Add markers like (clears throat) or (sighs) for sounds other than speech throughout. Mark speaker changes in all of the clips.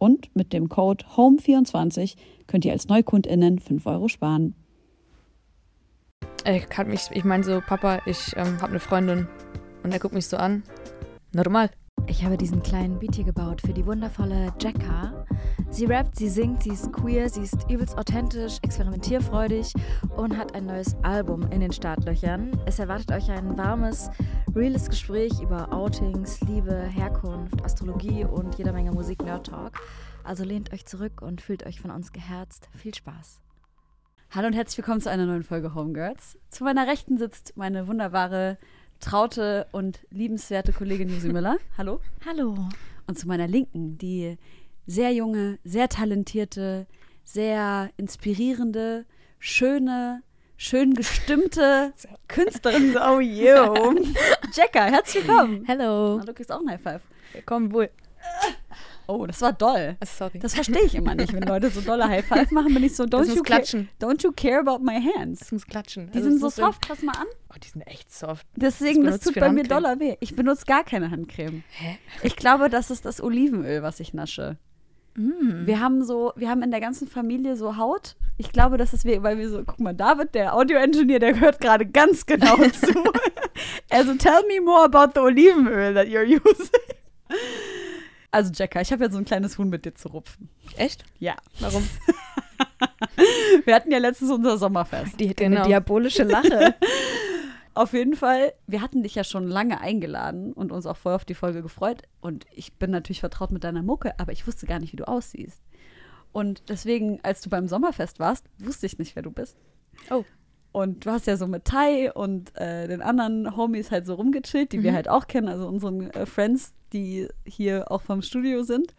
Speaker 1: Und mit dem Code HOME24 könnt ihr als NeukundInnen 5 Euro sparen.
Speaker 2: Ich kann mich, ich meine so, Papa, ich ähm, habe eine Freundin und er guckt mich so an. Normal.
Speaker 3: Ich habe diesen kleinen Beat hier gebaut für die wundervolle Jacka. Sie rappt, sie singt, sie ist queer, sie ist übelst authentisch, experimentierfreudig und hat ein neues Album in den Startlöchern. Es erwartet euch ein warmes, reales Gespräch über Outings, Liebe, Herkunft, Astrologie und jeder Menge Musik-Nerd-Talk. Also lehnt euch zurück und fühlt euch von uns geherzt. Viel Spaß.
Speaker 1: Hallo und herzlich willkommen zu einer neuen Folge Homegirls. Zu meiner Rechten sitzt meine wunderbare, traute und liebenswerte Kollegin Josi (laughs) Müller. Hallo.
Speaker 3: Hallo.
Speaker 1: Und zu meiner Linken die sehr junge, sehr talentierte, sehr inspirierende, schöne, schön gestimmte (laughs) Künstlerin. (laughs) Oh, yo. Jacka, herzlich willkommen.
Speaker 3: Hello.
Speaker 1: Ah, Du kriegst auch ein High Five.
Speaker 2: Komm wohl.
Speaker 1: Oh, das war doll.
Speaker 2: Sorry.
Speaker 1: Das verstehe ich immer nicht. Wenn Leute so dolle High Five machen, bin ich so, don't,
Speaker 2: Das
Speaker 1: you,
Speaker 2: muss
Speaker 1: care,
Speaker 2: klatschen.
Speaker 1: don't you care about my hands?
Speaker 2: Das muss klatschen.
Speaker 1: Die
Speaker 2: Also
Speaker 1: sind so soft, pass mal an.
Speaker 2: Oh, die sind echt soft.
Speaker 1: Deswegen, das
Speaker 2: benutzt
Speaker 1: tut bei mir doller weh. Ich benutze gar keine Handcreme.
Speaker 2: Hä?
Speaker 1: Ich glaube, das ist das Olivenöl, was ich nasche.
Speaker 2: Mm.
Speaker 1: Wir haben so, wir haben in der ganzen Familie so Haut. Ich glaube, das ist wir, weil wir so, guck mal, David, der Audio-Engineer, der hört gerade ganz genau (laughs) zu. also, tell me more about the Olivenöl that you're using. Also, Jacka, ich habe ja so ein kleines Huhn mit dir zu rupfen.
Speaker 2: Echt?
Speaker 1: Ja.
Speaker 2: Warum? (laughs)
Speaker 1: Wir hatten ja letztens unser Sommerfest.
Speaker 2: Die,
Speaker 3: Eine diabolische Lache. (laughs)
Speaker 1: Auf jeden Fall, wir hatten dich ja schon lange eingeladen und uns auch voll auf die Folge gefreut. Und ich bin natürlich vertraut mit deiner Mucke, aber ich wusste gar nicht, wie du aussiehst. Und deswegen, als du beim Sommerfest warst, wusste ich nicht, wer du bist.
Speaker 2: Oh.
Speaker 1: Und du hast ja so mit Tai und äh, den anderen Homies halt so rumgechillt, die wir
Speaker 2: Mhm.
Speaker 1: halt auch kennen, also unseren äh, Friends, die hier auch vom Studio sind.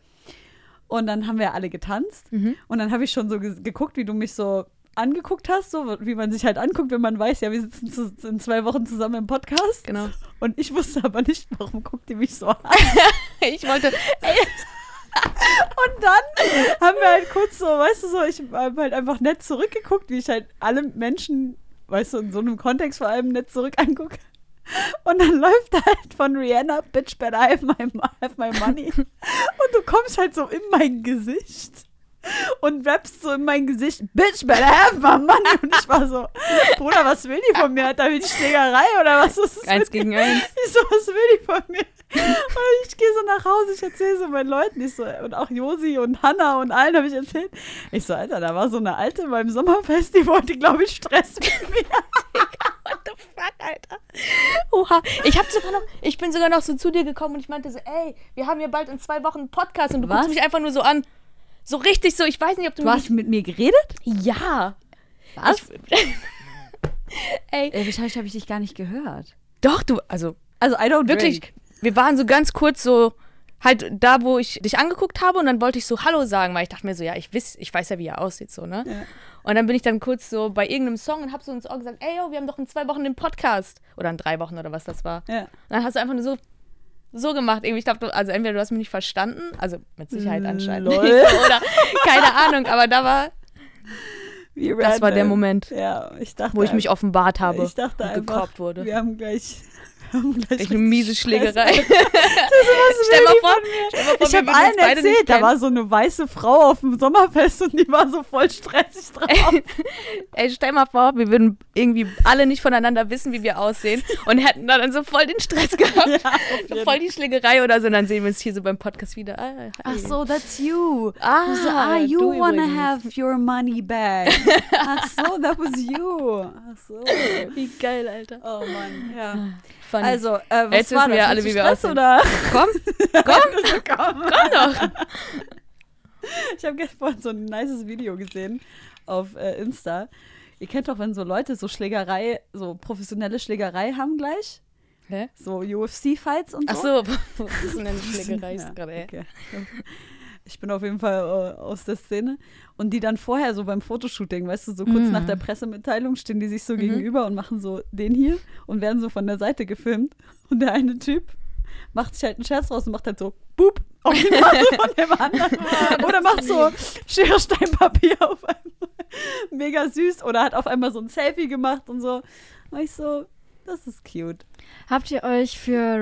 Speaker 1: Und dann haben wir alle getanzt.
Speaker 2: Mhm.
Speaker 1: Und dann habe ich schon so ge geguckt, wie du mich so angeguckt hast, so wie man sich halt anguckt, wenn man weiß, ja, wir sitzen zu, in zwei Wochen zusammen im Podcast.
Speaker 2: Genau.
Speaker 1: Und ich wusste aber nicht, warum guckt ihr mich so an. (laughs)
Speaker 2: Ich wollte.
Speaker 1: Und dann haben wir halt kurz so, weißt du so, ich habe halt einfach nett zurückgeguckt, wie ich halt alle Menschen, weißt du, in so einem Kontext vor allem nett zurück angucke. Und dann läuft halt von Rihanna, Bitch, better have my, have my money. (laughs) Und du kommst halt so in mein Gesicht und rappst so in mein Gesicht, Bitch, better have my money. Und ich war so, Bruder, was will die von mir? Hat da die Schlägerei oder was ist das?
Speaker 2: Eins gegen eins.
Speaker 1: Ich so, was will die von mir? Und ich gehe so nach Hause, ich erzähle so meinen Leuten, ich so, und auch Josi und Hanna und allen habe ich erzählt. Ich so, Alter, da war so eine Alte beim Sommerfest, die wollte, glaube ich, Stress mit mir. (laughs)
Speaker 2: What the fuck, Alter? Oha. Ich hab sogar noch, ich bin sogar noch so zu dir gekommen und ich meinte so, ey, wir haben ja bald in zwei Wochen einen Podcast und du
Speaker 1: Was?
Speaker 2: guckst mich einfach nur so an. So richtig so, ich weiß nicht, ob du,
Speaker 1: Du hast mit mir geredet?
Speaker 2: Ja.
Speaker 1: Was? (laughs)
Speaker 2: Ey,
Speaker 1: Äh, wahrscheinlich habe ich dich gar nicht gehört.
Speaker 2: doch, du, also
Speaker 1: Also, I don't
Speaker 2: wirklich,
Speaker 1: drink.
Speaker 2: wir waren so ganz kurz so halt da, wo ich dich angeguckt habe und dann wollte ich so Hallo sagen, weil ich dachte mir so, ja, ich weiß, ich weiß ja, wie er aussieht, so, ne?
Speaker 1: Ja.
Speaker 2: Und dann bin ich dann kurz so bei irgendeinem Song und hab so ins Ohr gesagt, ey, yo, wir haben doch in zwei Wochen den Podcast. Oder in drei Wochen oder was das war.
Speaker 1: Ja.
Speaker 2: Und dann hast du einfach nur so, so gemacht. Irgendwie, ich glaube, also entweder du hast mich nicht verstanden, also mit Sicherheit anscheinend
Speaker 1: Lol.
Speaker 2: nicht, (laughs) oder keine Ahnung, aber da war,
Speaker 1: Wie
Speaker 2: das war der. Moment,
Speaker 1: Ja, dachte.
Speaker 2: wo ich mich offenbart habe
Speaker 1: ich dachte
Speaker 2: und
Speaker 1: einfach,
Speaker 2: wurde.
Speaker 1: wir haben gleich
Speaker 2: Echt eine miese. Schlägerei. (laughs)
Speaker 1: stell (laughs)
Speaker 2: stell mal vor, stell mal vor,
Speaker 1: Ich habe allen erzählt, da war so eine weiße Frau auf dem Sommerfest und die war so voll stressig (laughs) drauf.
Speaker 2: Ey, stell mal vor, wir würden irgendwie alle nicht voneinander wissen, wie wir aussehen und hätten dann so voll den Stress gehabt.
Speaker 1: ja,
Speaker 2: so voll die Schlägerei oder so. Und dann sehen wir uns hier so beim Podcast wieder. Ah, hi.
Speaker 1: Ach so, that's you.
Speaker 2: Ah,
Speaker 1: so, ah, you wanna
Speaker 2: übrigens.
Speaker 1: have your money back. Ach so, that was you. Ach so.
Speaker 2: Wie geil, Alter.
Speaker 1: Oh Mann, ja.
Speaker 2: Funny.
Speaker 1: Also, äh, was
Speaker 2: Jetzt
Speaker 1: war
Speaker 2: wissen wir
Speaker 1: das?
Speaker 2: alle, wie wir
Speaker 1: Stress,
Speaker 2: aussehen.
Speaker 1: oder?
Speaker 2: komm, (laughs)
Speaker 1: komm, komm. (laughs)
Speaker 2: komm doch.
Speaker 1: Ich habe gestern so ein nices Video gesehen auf äh, Insta. Ihr kennt doch, wenn so Leute so Schlägerei, so professionelle Schlägerei haben gleich.
Speaker 2: Hä?
Speaker 1: So UFC-Fights und
Speaker 2: Ach
Speaker 1: so.
Speaker 2: so, (laughs) ist denn eine Schlägerei
Speaker 1: Ja,
Speaker 2: gerade, ey?
Speaker 1: okay. Ich bin auf jeden Fall äh, aus der Szene. Und die dann vorher so beim Fotoshooting, weißt du, so kurz
Speaker 2: Mhm.
Speaker 1: nach der Pressemitteilung stehen die sich so gegenüber und machen so den hier und werden so von der Seite gefilmt. Und der eine Typ macht sich halt einen Scherz raus und macht halt so Boop auf (laughs) die Nase von dem anderen. Oder macht so Schere, Stein, Papier (laughs) auf einmal. Mega süß. Oder hat auf einmal so ein Selfie gemacht und so. War ich so, das ist cute.
Speaker 3: Habt ihr euch für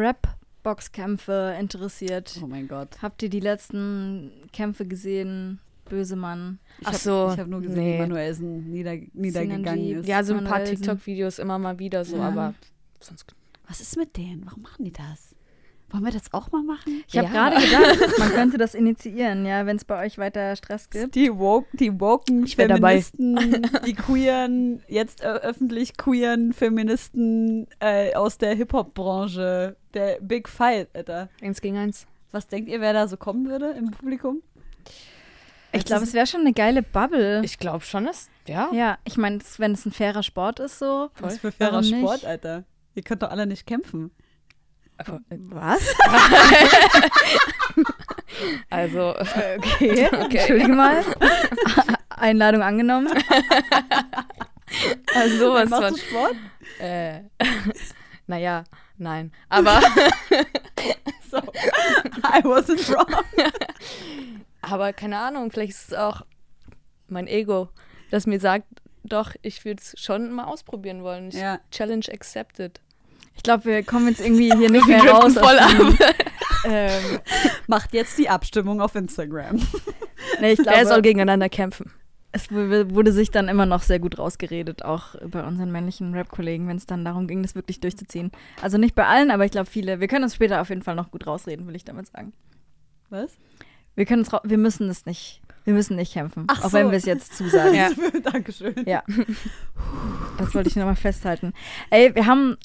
Speaker 3: Rap-Boxkämpfe interessiert?
Speaker 1: Oh mein Gott.
Speaker 3: Habt ihr die letzten Kämpfe gesehen? Böse Mann.
Speaker 1: Ich
Speaker 2: Ach
Speaker 1: hab,
Speaker 2: so,
Speaker 1: Ich habe nur gesehen,
Speaker 2: nee.
Speaker 1: wie Manuelsen nieder, niedergegangen
Speaker 3: Sinanji,
Speaker 1: ist.
Speaker 2: Ja, so ein paar. TikTok-Videos immer mal wieder so,
Speaker 1: Ja.
Speaker 2: aber sonst.
Speaker 1: Was ist mit denen? Warum machen die das? Wollen wir das auch mal machen?
Speaker 3: Ich habe
Speaker 2: Ja.
Speaker 3: gerade gedacht, (laughs) man könnte das initiieren, ja, wenn es bei euch weiter Stress gibt.
Speaker 1: Die, woke, die woken
Speaker 2: Ich wär dabei.
Speaker 1: Feministen, die queeren, jetzt äh, öffentlich queeren Feministen äh, aus der Hip-Hop-Branche. Der Big Fight, Alter.
Speaker 2: Eins gegen eins.
Speaker 1: Was denkt ihr, wer da so kommen würde im Publikum?
Speaker 3: Ich glaube, es wäre schon eine geile Bubble.
Speaker 2: Ich glaube schon, dass. Ja.
Speaker 3: ja, ich meine, wenn es ein fairer Sport ist, so.
Speaker 1: Was für fairer? Sport, Alter. Ihr könnt doch alle nicht kämpfen.
Speaker 2: Äh,
Speaker 3: Was? (laughs)
Speaker 2: Also, (laughs)
Speaker 3: Okay, entschuldige mal. Einladung angenommen. (laughs)
Speaker 2: also sowas
Speaker 1: Machst
Speaker 2: von.
Speaker 1: du Sport?
Speaker 2: Äh, naja, nein. Aber,
Speaker 1: So. I wasn't wrong.
Speaker 2: aber keine Ahnung, vielleicht ist es auch mein Ego, das mir sagt, doch, ich würde es schon mal ausprobieren wollen. Ich,
Speaker 1: Ja.
Speaker 2: Challenge accepted.
Speaker 3: Ich glaube, wir kommen jetzt irgendwie hier nicht (laughs) mehr raus.
Speaker 2: voll ab. (laughs)
Speaker 3: ähm,
Speaker 1: Macht jetzt die Abstimmung auf Instagram. (laughs)
Speaker 3: nee, ich
Speaker 2: Wer
Speaker 3: glaube,
Speaker 2: soll gegeneinander kämpfen?
Speaker 3: es wu- wurde sich dann immer noch sehr gut rausgeredet, auch bei unseren männlichen Rap-Kollegen, wenn es dann darum ging, das wirklich durchzuziehen. Also nicht bei allen, aber ich glaube viele. Wir können uns später auf jeden Fall noch gut rausreden, will ich damit sagen.
Speaker 1: Was?
Speaker 3: Wir können uns, wir müssen es nicht, wir müssen nicht kämpfen,
Speaker 1: Ach
Speaker 3: auch
Speaker 1: so.
Speaker 3: wenn wir es jetzt zusagen.
Speaker 2: Ja.
Speaker 1: Dankeschön.
Speaker 3: Ja. Das wollte ich nochmal festhalten. Ey, wir haben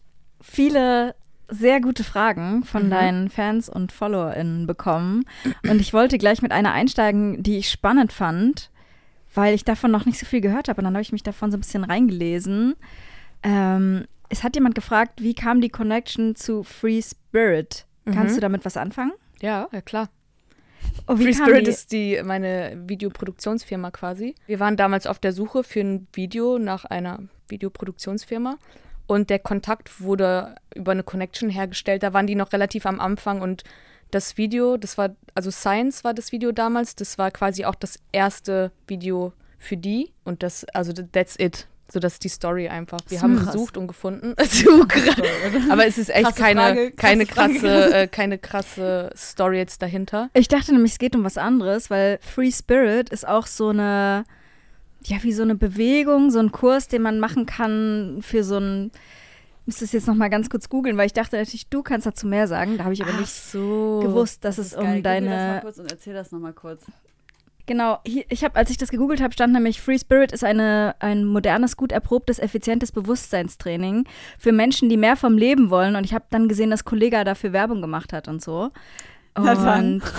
Speaker 3: viele sehr gute Fragen von deinen Fans und FollowerInnen bekommen. Und ich wollte gleich mit einer einsteigen, die ich spannend fand, weil ich davon noch nicht so viel gehört habe. Und dann habe ich mich davon so ein bisschen reingelesen. Ähm, es hat jemand gefragt, wie kam die Connection zu Free Spirit? Kannst
Speaker 2: Mhm.
Speaker 3: du damit was anfangen?
Speaker 2: Ja, ja klar.
Speaker 3: Oh,
Speaker 2: Free Spirit
Speaker 3: die?
Speaker 2: ist die, meine Videoproduktionsfirma quasi. Wir waren damals auf der Suche für ein Video nach einer Videoproduktionsfirma und der Kontakt wurde über eine Connection hergestellt. Da waren die noch relativ am Anfang und das Video, das war, also Science war das Video damals, das war quasi auch das erste Video für die und das, also that's it. So, das ist die Story einfach. Wir haben
Speaker 1: Krass.
Speaker 2: gesucht und gefunden. (laughs) Aber es ist echt
Speaker 1: Krasse
Speaker 2: keine,
Speaker 1: Frage, krasse
Speaker 2: keine,
Speaker 1: Frage.
Speaker 2: krasse, äh, keine krasse Story jetzt dahinter.
Speaker 3: Ich dachte nämlich, es geht um was anderes, weil Free Spirit ist auch so eine, ja, wie so eine Bewegung, so ein Kurs, den man machen kann für so ein, ich muss das jetzt nochmal ganz kurz googeln, weil ich dachte natürlich, du kannst dazu mehr sagen. Da habe ich aber nicht
Speaker 2: so.
Speaker 3: gewusst, dass
Speaker 1: Das
Speaker 3: es um
Speaker 1: geil. Google das mal
Speaker 3: deine.
Speaker 1: kurz und erzähl das nochmal kurz.
Speaker 3: Genau, hier, ich habe, als ich das gegoogelt habe, stand nämlich Free Spirit ist eine, ein modernes, gut erprobtes, effizientes Bewusstseinstraining für Menschen, die mehr vom Leben wollen. Und ich habe dann gesehen, dass Kollega dafür Werbung gemacht hat und so. Und (laughs)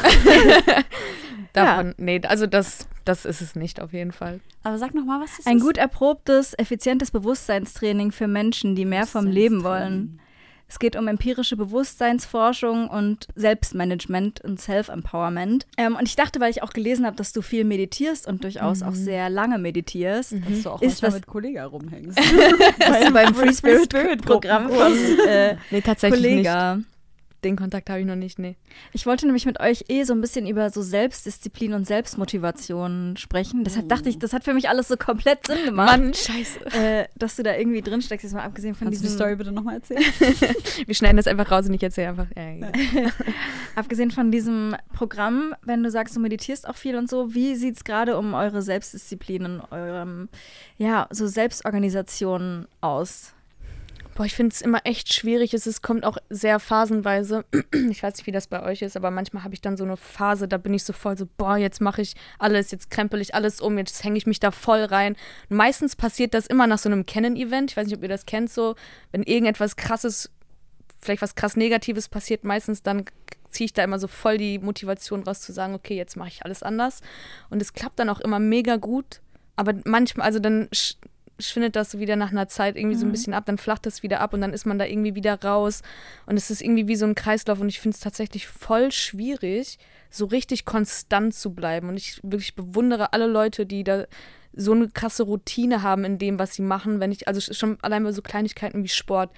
Speaker 3: (laughs)
Speaker 2: Davon, nee, also das, das ist es nicht auf jeden Fall.
Speaker 1: Aber sag nochmal, was ist
Speaker 3: Ein
Speaker 1: das?
Speaker 3: gut erprobtes, effizientes Bewusstseinstraining für Menschen, die mehr vom Leben wollen. Es geht um empirische Bewusstseinsforschung und Selbstmanagement und Self-Empowerment. Ähm, und ich dachte, weil ich auch gelesen habe, dass du viel meditierst und durchaus auch sehr lange meditierst,
Speaker 1: Dass du auch
Speaker 3: Ist das-
Speaker 1: mit Kollega rumhängst.
Speaker 3: dass (laughs) du beim Free Spirit
Speaker 1: Spirit
Speaker 3: Programm von äh,
Speaker 2: Nee, tatsächlich
Speaker 3: Kollega.
Speaker 2: Den Kontakt habe ich noch nicht, nee.
Speaker 3: Ich wollte nämlich mit euch eh so ein bisschen über so Selbstdisziplin und Selbstmotivation sprechen. Deshalb dachte ich, das hat für mich alles so komplett Sinn gemacht.
Speaker 2: Mann, scheiße.
Speaker 3: Äh, dass du da irgendwie drin steckst, jetzt mal abgesehen von
Speaker 1: Kannst du die
Speaker 3: diesem
Speaker 1: Story bitte nochmal erzählen? (laughs)
Speaker 2: Wir schneiden das einfach raus und ich erzähle einfach. Ja, ja. (laughs)
Speaker 3: Abgesehen von diesem Programm, wenn du sagst, du meditierst auch viel und so, wie sieht es gerade um eure Selbstdisziplin und eurem, ja, so Selbstorganisation aus?
Speaker 2: Boah, ich finde es immer echt schwierig. Es ist, kommt auch sehr phasenweise. (clears throat) Ich weiß nicht, wie das bei euch ist, aber manchmal habe ich dann so eine Phase, da bin ich so voll so, boah, jetzt mache ich alles, jetzt krempel ich alles um, jetzt hänge ich mich da voll rein. Und meistens passiert das immer nach so einem Canon-Event. Ich weiß nicht, ob ihr das kennt, so, wenn irgendetwas krasses, vielleicht was krass Negatives passiert, meistens dann ziehe ich da immer so voll die Motivation raus zu sagen, okay, jetzt mache ich alles anders. Und es klappt dann auch immer mega gut. Aber manchmal, also dann schwindet das so wieder nach einer Zeit irgendwie so ein bisschen ab, dann flacht das wieder ab und dann ist man da irgendwie wieder raus. Und es ist irgendwie wie so ein Kreislauf und ich finde es tatsächlich voll schwierig, so richtig konstant zu bleiben. Und ich wirklich bewundere alle Leute, die da so eine krasse Routine haben in dem, was sie machen. Wenn ich, also schon allein bei so Kleinigkeiten wie Sport.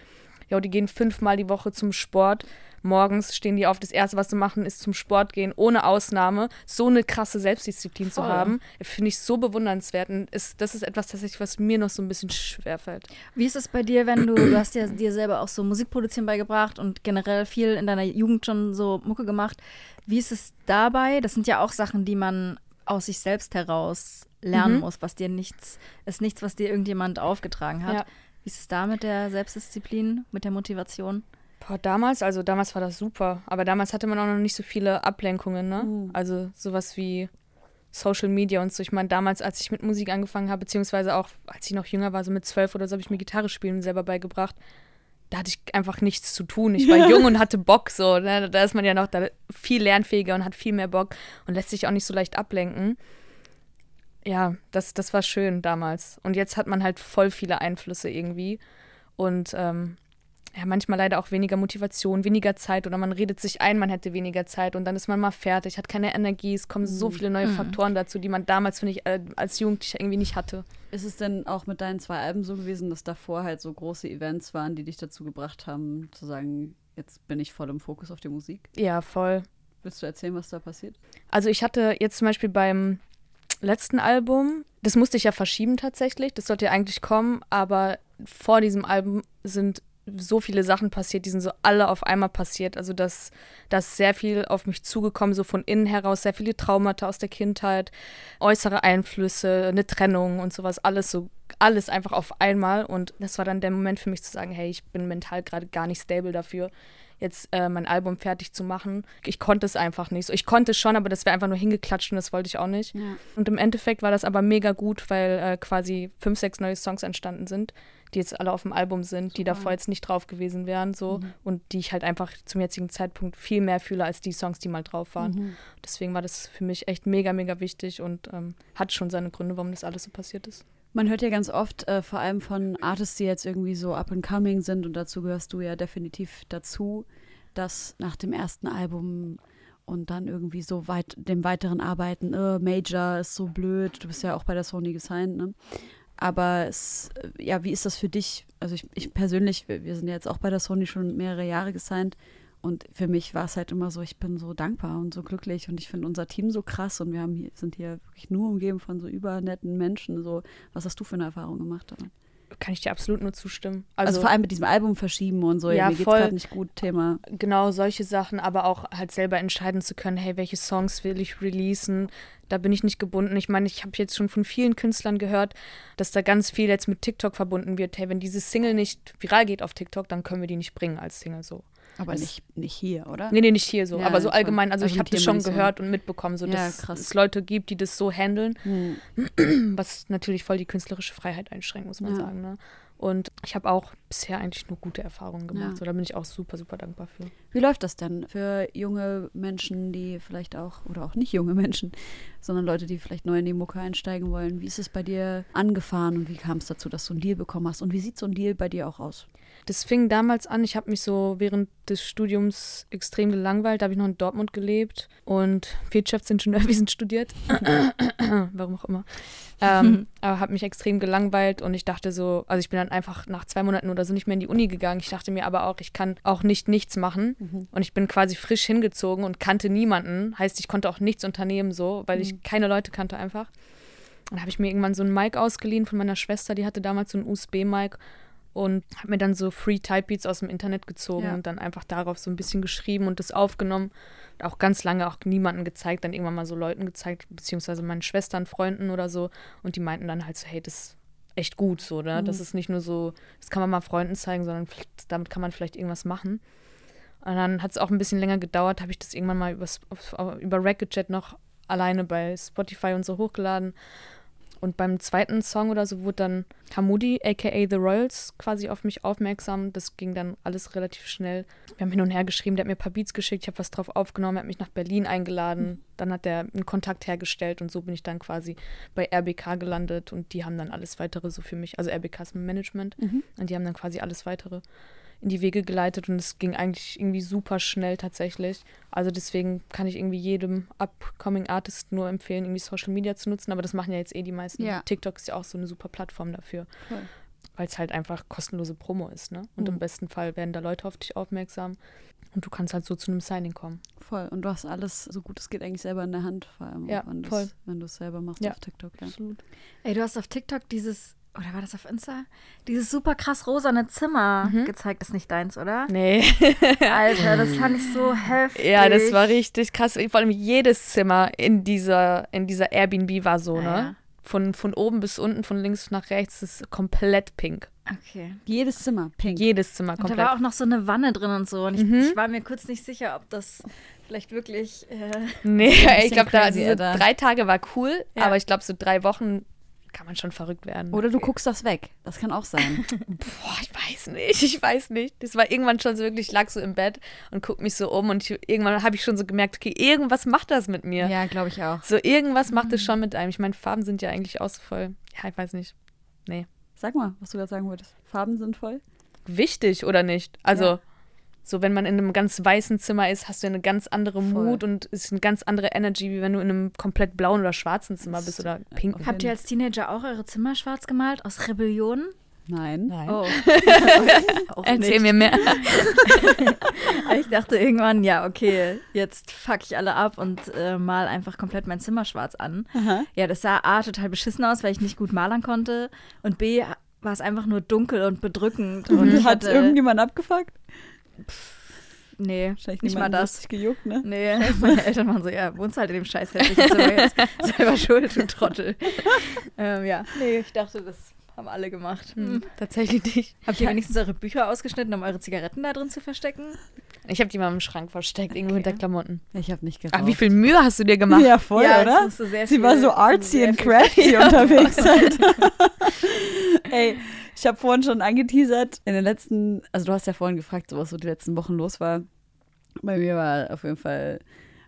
Speaker 2: Ja, die gehen fünfmal die Woche zum Sport. Morgens stehen die auf. Das Erste, was sie machen, ist zum Sport gehen, ohne Ausnahme. So eine krasse Selbstdisziplin zu
Speaker 3: Voll.
Speaker 2: haben, finde ich so bewundernswert. Und ist, das ist etwas tatsächlich, was mir noch so ein bisschen schwerfällt.
Speaker 3: Wie ist es bei dir, wenn du, du hast ja dir selber auch so Musikproduzieren beigebracht und generell viel in deiner Jugend schon so Mucke gemacht. Wie ist es dabei? Das sind ja auch Sachen, die man aus sich selbst heraus lernen
Speaker 2: Mhm.
Speaker 3: muss, was dir nichts, ist nichts, was dir irgendjemand aufgetragen hat.
Speaker 2: Ja.
Speaker 3: Wie ist es da mit der Selbstdisziplin, mit der Motivation?
Speaker 2: Boah, damals, also damals war das super. Aber damals hatte man auch noch nicht so viele Ablenkungen, ne?
Speaker 1: Mhm.
Speaker 2: Also sowas wie Social Media und so. Ich meine, damals, als ich mit Musik angefangen habe, beziehungsweise auch als ich noch jünger war, so mit zwölf oder so, habe ich mir Gitarre spielen selber beigebracht. Da hatte ich einfach nichts zu tun. Ich war (laughs) jung und hatte Bock so. Ne? Da ist man ja noch da viel lernfähiger und hat viel mehr Bock und lässt sich auch nicht so leicht ablenken. Ja, das, das war schön damals. Und jetzt hat man halt voll viele Einflüsse irgendwie. Und ähm, ja, manchmal leider auch weniger Motivation, weniger Zeit oder man redet sich ein, man hätte weniger Zeit und dann ist man mal fertig, hat keine Energie. Es kommen so viele neue Faktoren dazu, die man damals, finde ich, äh, als Jugendlicher irgendwie nicht hatte.
Speaker 1: Ist es denn auch mit deinen zwei Alben so gewesen, dass davor halt so große Events waren, die dich dazu gebracht haben, zu sagen, jetzt bin ich voll im Fokus auf die Musik?
Speaker 2: Ja, voll.
Speaker 1: Willst du erzählen, was da passiert?
Speaker 2: Also ich hatte jetzt zum Beispiel beim letzten Album, das musste ich ja verschieben tatsächlich, das sollte ja eigentlich kommen, aber vor diesem Album sind so viele Sachen passiert, die sind so alle auf einmal passiert. Also dass da ist sehr viel auf mich zugekommen, so von innen heraus, sehr viele Traumata aus der Kindheit, äußere Einflüsse, eine Trennung und sowas, alles so, alles einfach auf einmal. Und das war dann der Moment für mich zu sagen, hey, ich bin mental gerade gar nicht stable dafür, jetzt äh, mein Album fertig zu machen. Ich konnte es einfach nicht. So, ich konnte es schon, aber das wäre einfach nur hingeklatscht und das wollte ich auch nicht.
Speaker 1: Ja.
Speaker 2: Und im Endeffekt war das aber mega gut, weil äh, quasi fünf, sechs neue Songs entstanden sind, die jetzt alle auf dem Album sind, die davor jetzt nicht drauf gewesen wären, so und die ich halt einfach zum jetzigen Zeitpunkt viel mehr fühle als die Songs, die mal drauf waren. Deswegen war das für mich echt mega, mega wichtig und ähm, hat schon seine Gründe, warum das alles so passiert ist.
Speaker 1: Man hört ja ganz oft, äh, vor allem von Artists, die jetzt irgendwie so up and coming sind, und dazu gehörst du ja definitiv dazu, dass nach dem ersten Album und dann irgendwie so weit dem weiteren Arbeiten, äh, Major ist so blöd, du bist ja auch bei der Sony gesigned, ne? Aber es, äh, ja, wie ist das für dich? Also ich, ich persönlich, wir, sind ja jetzt auch bei der Sony schon mehrere Jahre gesigned und für mich war es halt immer so, ich bin so dankbar und so glücklich und ich finde unser Team so krass und wir haben hier, sind hier wirklich nur umgeben von so übernetten Menschen. So, was hast du für eine Erfahrung gemacht damit?
Speaker 2: Kann ich dir absolut nur zustimmen.
Speaker 1: Also,
Speaker 2: Also,
Speaker 1: vor allem mit diesem Album verschieben und so, ja,
Speaker 2: Ja,
Speaker 1: mir geht's
Speaker 2: voll.
Speaker 1: gerade nicht gut, Thema.
Speaker 2: genau solche Sachen, aber auch halt selber entscheiden zu können, hey, welche Songs will ich releasen? Da bin ich nicht gebunden. Ich meine, ich habe jetzt schon von vielen Künstlern gehört, dass da ganz viel jetzt mit TikTok verbunden wird. Hey, wenn diese Single nicht viral geht auf TikTok, dann können wir die nicht bringen als Single so.
Speaker 1: Aber
Speaker 2: Das-
Speaker 1: nicht, nicht hier, oder?
Speaker 2: Nee, nee, nicht hier so,
Speaker 1: Ja,
Speaker 2: aber so allgemein. Also,
Speaker 1: Also
Speaker 2: ich habe das schon gehört und mitbekommen, so
Speaker 1: Ja,
Speaker 2: dass
Speaker 1: krass.
Speaker 2: es Leute gibt, die das so handeln,
Speaker 1: Hm. (clears throat)
Speaker 2: was natürlich voll die künstlerische Freiheit einschränkt, muss man
Speaker 1: Ja.
Speaker 2: sagen. Ne? Und ich habe auch bisher eigentlich nur gute Erfahrungen gemacht.
Speaker 1: Ja.
Speaker 2: So, da bin ich auch super, super dankbar für.
Speaker 1: Wie läuft das denn für junge Menschen, die vielleicht auch, oder auch nicht junge Menschen, sondern Leute, die vielleicht neu in die Mucke einsteigen wollen? Wie ist es bei dir angefahren und wie kam es dazu, dass du einen Deal bekommen hast? Und wie sieht so ein Deal bei dir auch aus?
Speaker 2: Das fing damals an, ich habe mich so während des Studiums extrem gelangweilt. Da habe ich noch in Dortmund gelebt und Wirtschaftsingenieurwesen (laughs) studiert. (coughs) Warum auch immer. Ähm, (laughs) aber habe mich extrem gelangweilt und ich dachte so, also ich bin dann einfach nach zwei Monaten oder so nicht mehr in die Uni gegangen. Ich dachte mir aber auch, ich kann auch nicht nichts machen.
Speaker 1: Mhm.
Speaker 2: Und ich bin quasi frisch hingezogen und kannte niemanden. Heißt, ich konnte auch nichts unternehmen so, weil ich keine Leute kannte einfach. Dann habe ich mir irgendwann so ein Mic ausgeliehen von meiner Schwester, die hatte damals so ein USB-Mic und habe mir dann so Free Type Beats aus dem Internet gezogen
Speaker 1: Ja.
Speaker 2: und dann einfach darauf so ein bisschen geschrieben und das aufgenommen. Und auch ganz lange auch niemanden gezeigt, dann irgendwann mal so Leuten gezeigt, beziehungsweise meinen Schwestern, Freunden oder so. Und die meinten dann halt so, hey, das ist echt gut so, ne? Das ist nicht nur so, das kann man mal Freunden zeigen, sondern damit kann man vielleicht irgendwas machen. Und dann hat es auch ein bisschen länger gedauert, habe ich das irgendwann mal übers, auf, über Racket noch alleine bei Spotify und so hochgeladen. Und beim zweiten Song oder so wurde dann Hamudi, aka The Royals, quasi auf mich aufmerksam. Das ging dann alles relativ schnell. Wir haben hin und her geschrieben, der hat mir ein paar Beats geschickt, ich habe was drauf aufgenommen, er hat mich nach Berlin eingeladen. Dann hat er einen Kontakt hergestellt und so bin ich dann quasi bei RBK gelandet und die haben dann alles weitere so für mich, also RBK ist mein Management, und die haben dann quasi alles weitere in die Wege geleitet und es ging eigentlich irgendwie super schnell tatsächlich. Also deswegen kann ich irgendwie jedem upcoming Artist nur empfehlen, irgendwie Social Media zu nutzen, aber das machen ja jetzt eh die meisten.
Speaker 1: Ja.
Speaker 2: TikTok ist ja auch so eine super Plattform dafür,
Speaker 1: Voll.
Speaker 2: weil es halt einfach kostenlose Promo ist, ne? Und
Speaker 1: Mhm.
Speaker 2: im besten Fall werden da Leute auf dich aufmerksam und du kannst halt so zu einem Signing kommen.
Speaker 1: Voll. Und du hast alles, so gut es geht, eigentlich selber in der Hand, vor allem
Speaker 2: Ja,
Speaker 1: wenn du es selber machst
Speaker 2: Ja.
Speaker 1: auf TikTok. Ja.
Speaker 2: Absolut.
Speaker 3: Ey, du hast auf TikTok dieses, oder war das auf Insta? Dieses super krass rosane Zimmer
Speaker 2: Mhm.
Speaker 3: gezeigt. Das ist nicht deins, oder?
Speaker 2: Nee.
Speaker 3: Alter, das fand ich so heftig. (laughs)
Speaker 2: ja, das war richtig krass. Vor allem jedes Zimmer in dieser, in dieser Airbnb war so,
Speaker 3: Ja,
Speaker 2: ne?
Speaker 3: ja.
Speaker 2: Von, von oben bis unten, von links nach rechts, ist komplett pink.
Speaker 3: Okay.
Speaker 1: Jedes Zimmer, pink.
Speaker 2: Jedes Zimmer
Speaker 3: Und
Speaker 2: komplett.
Speaker 3: da war auch noch so eine Wanne drin und so. Und ich,
Speaker 2: Mhm.
Speaker 3: ich war mir kurz nicht sicher, ob das vielleicht wirklich. Äh,
Speaker 2: Nee, (laughs) ich glaube, da diese drei Tage war cool,
Speaker 3: Ja.
Speaker 2: aber ich glaube, so drei Wochen kann man schon verrückt werden.
Speaker 1: Oder du guckst das weg. Das kann auch sein. (laughs)
Speaker 2: Boah, ich weiß nicht, ich weiß nicht. Das war irgendwann schon so wirklich, ich lag so im Bett und guck mich so um und ich, irgendwann habe ich schon so gemerkt, okay, irgendwas macht das mit mir.
Speaker 1: ja, glaube ich auch.
Speaker 2: So irgendwas macht es schon mit einem. Ich meine, Farben sind ja eigentlich auch so voll, ja, ich weiß nicht,
Speaker 1: Sag mal, was du gerade sagen wolltest. Farben sind voll.
Speaker 2: wichtig oder nicht. Also
Speaker 1: Ja.
Speaker 2: So, wenn man in einem ganz weißen Zimmer ist, hast du eine ganz andere
Speaker 1: Voll.
Speaker 2: Mut und ist eine ganz andere Energy, wie wenn du in einem komplett blauen oder schwarzen Zimmer bist oder pinken.
Speaker 3: habt ihr als Teenager auch eure Zimmer schwarz gemalt? Aus Rebellion?
Speaker 1: Nein.
Speaker 2: Nein.
Speaker 3: Oh. (laughs)
Speaker 2: Erzähl
Speaker 3: nicht.
Speaker 2: mir mehr. (laughs)
Speaker 3: Ich dachte irgendwann, ja, okay, jetzt fuck ich alle ab und äh, mal einfach komplett mein Zimmer schwarz an.
Speaker 1: Aha.
Speaker 3: Ja, das sah A total beschissen aus, weil ich nicht gut malern konnte. Und B war es einfach nur dunkel und bedrückend. Und ich
Speaker 1: Hat
Speaker 3: hatte,
Speaker 1: irgendjemand abgefuckt?
Speaker 3: Nee,
Speaker 1: Wahrscheinlich
Speaker 3: nicht mal das.
Speaker 1: gejuckt, ne?
Speaker 3: Nee, (laughs) meine Eltern waren so, ja, wohnst halt in dem scheiß hässlichen Zimmer jetzt. (laughs) Selber schuld, du Trottel. ähm, ja, nee, ich dachte, das haben alle gemacht. Hm.
Speaker 2: Tatsächlich nicht.
Speaker 3: Habt ihr wenigstens eure Bücher ausgeschnitten, um eure Zigaretten da drin zu verstecken?
Speaker 2: Ich habe die mal im Schrank versteckt, irgendwo
Speaker 3: Okay.
Speaker 2: hinter Klamotten.
Speaker 1: Ich habe nicht geraucht.
Speaker 2: Ach, wie viel Mühe hast du dir gemacht?
Speaker 1: Ja, voll,
Speaker 3: Ja,
Speaker 1: oder? Sie
Speaker 3: viel-
Speaker 1: war so artsy und crafty
Speaker 2: Ja,
Speaker 1: unterwegs halt. (laughs) Ey, ich habe vorhin schon angeteasert, in den letzten, also du hast ja vorhin gefragt, was so die letzten Wochen los war. Bei mir war auf jeden Fall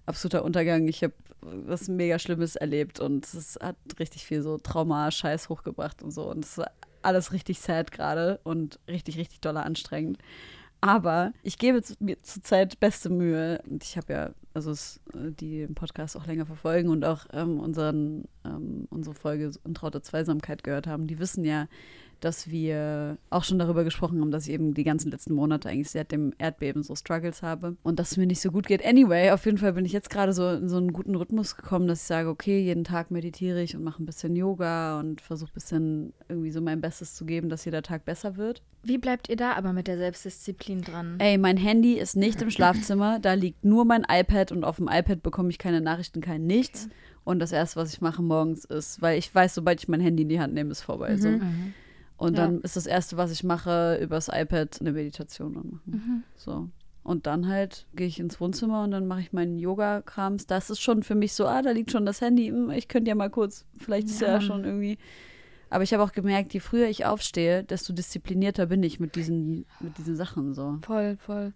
Speaker 1: absoluter Untergang. Ich habe was mega Schlimmes erlebt und es hat richtig viel so Trauma-Scheiß hochgebracht und so. Und es war alles richtig sad gerade und richtig, richtig doller anstrengend. Aber ich gebe mir zurzeit beste Mühe. Und ich habe ja, also es, die den Podcast auch länger verfolgen und auch ähm, unseren, ähm, unsere Folge Untraute Zweisamkeit gehört haben, die wissen ja, dass wir auch schon darüber gesprochen haben, dass ich eben die ganzen letzten Monate eigentlich seit dem Erdbeben so Struggles habe und dass es mir nicht so gut geht. Anyway, auf jeden Fall bin ich jetzt gerade so in so einen guten Rhythmus gekommen, dass ich sage, okay, jeden Tag meditiere ich und mache ein bisschen Yoga und versuche ein bisschen irgendwie so mein Bestes zu geben, dass jeder Tag besser wird.
Speaker 3: Wie bleibt ihr da aber mit der Selbstdisziplin dran?
Speaker 1: Ey, mein Handy ist nicht im Schlafzimmer, da liegt nur mein iPad und auf dem iPad bekomme ich keine Nachrichten, kein Nichts. Und das erste, was ich mache morgens ist, weil ich weiß, sobald ich mein Handy in die Hand nehme, ist vorbei. So.
Speaker 3: Mhm.
Speaker 1: Und
Speaker 2: Ja.
Speaker 1: dann ist das erste, was ich mache, übers iPad eine Meditation anmachen.
Speaker 3: Mhm.
Speaker 1: So. Und dann halt gehe ich ins Wohnzimmer und dann mache ich meinen Yoga-Krams. Das ist schon für mich so, ah, da liegt schon das Handy. Hm, Ich könnte ja mal kurz, vielleicht ist ja,
Speaker 3: Ja.
Speaker 1: schon irgendwie. Aber ich habe auch gemerkt, je früher ich aufstehe, desto disziplinierter bin ich mit diesen, mit diesen Sachen so.
Speaker 2: Voll, voll.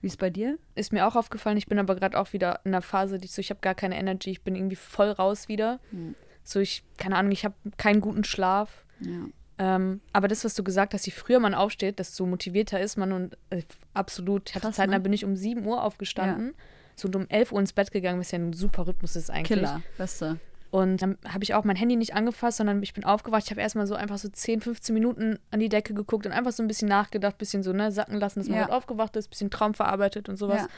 Speaker 1: Wie ist bei dir?
Speaker 2: Ist mir auch aufgefallen, ich bin aber gerade auch wieder in einer Phase, die ich so, ich habe gar keine Energy, ich bin irgendwie voll raus wieder.
Speaker 1: Hm.
Speaker 2: So, ich, keine Ahnung, ich habe keinen guten Schlaf.
Speaker 1: Ja.
Speaker 2: Ähm, aber das, was du gesagt hast, je früher man aufsteht, desto motivierter ist man und äh, absolut. Ich hatte
Speaker 1: Krass,
Speaker 2: Zeit,
Speaker 1: ne?
Speaker 2: da bin ich um 7 Uhr aufgestanden. So und um 11 Uhr ins Bett gegangen, was ja ein super Rhythmus ist eigentlich.
Speaker 1: Killer, weißt du.
Speaker 2: Und dann habe ich auch mein Handy nicht angefasst, sondern ich bin aufgewacht. Ich habe erstmal so einfach so 10, 15 Minuten an die Decke geguckt und einfach so ein bisschen nachgedacht, bisschen so, ne, sacken lassen, dass man
Speaker 1: Ja.
Speaker 2: halt aufgewacht ist, bisschen Traum verarbeitet und sowas.
Speaker 1: Ja.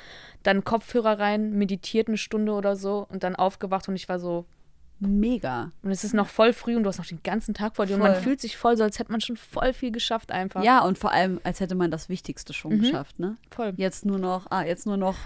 Speaker 2: Dann Kopfhörer rein, meditiert eine Stunde oder so und dann aufgewacht und ich war so,
Speaker 1: Mega.
Speaker 2: und es ist noch voll früh und du hast noch den ganzen Tag vor dir und man
Speaker 1: Voll.
Speaker 2: fühlt sich voll so, als hätte man schon voll viel geschafft einfach.
Speaker 1: Ja, und vor allem, als hätte man das Wichtigste schon
Speaker 2: Mhm.
Speaker 1: geschafft, ne?
Speaker 2: voll.
Speaker 1: Jetzt nur noch, ah, jetzt nur noch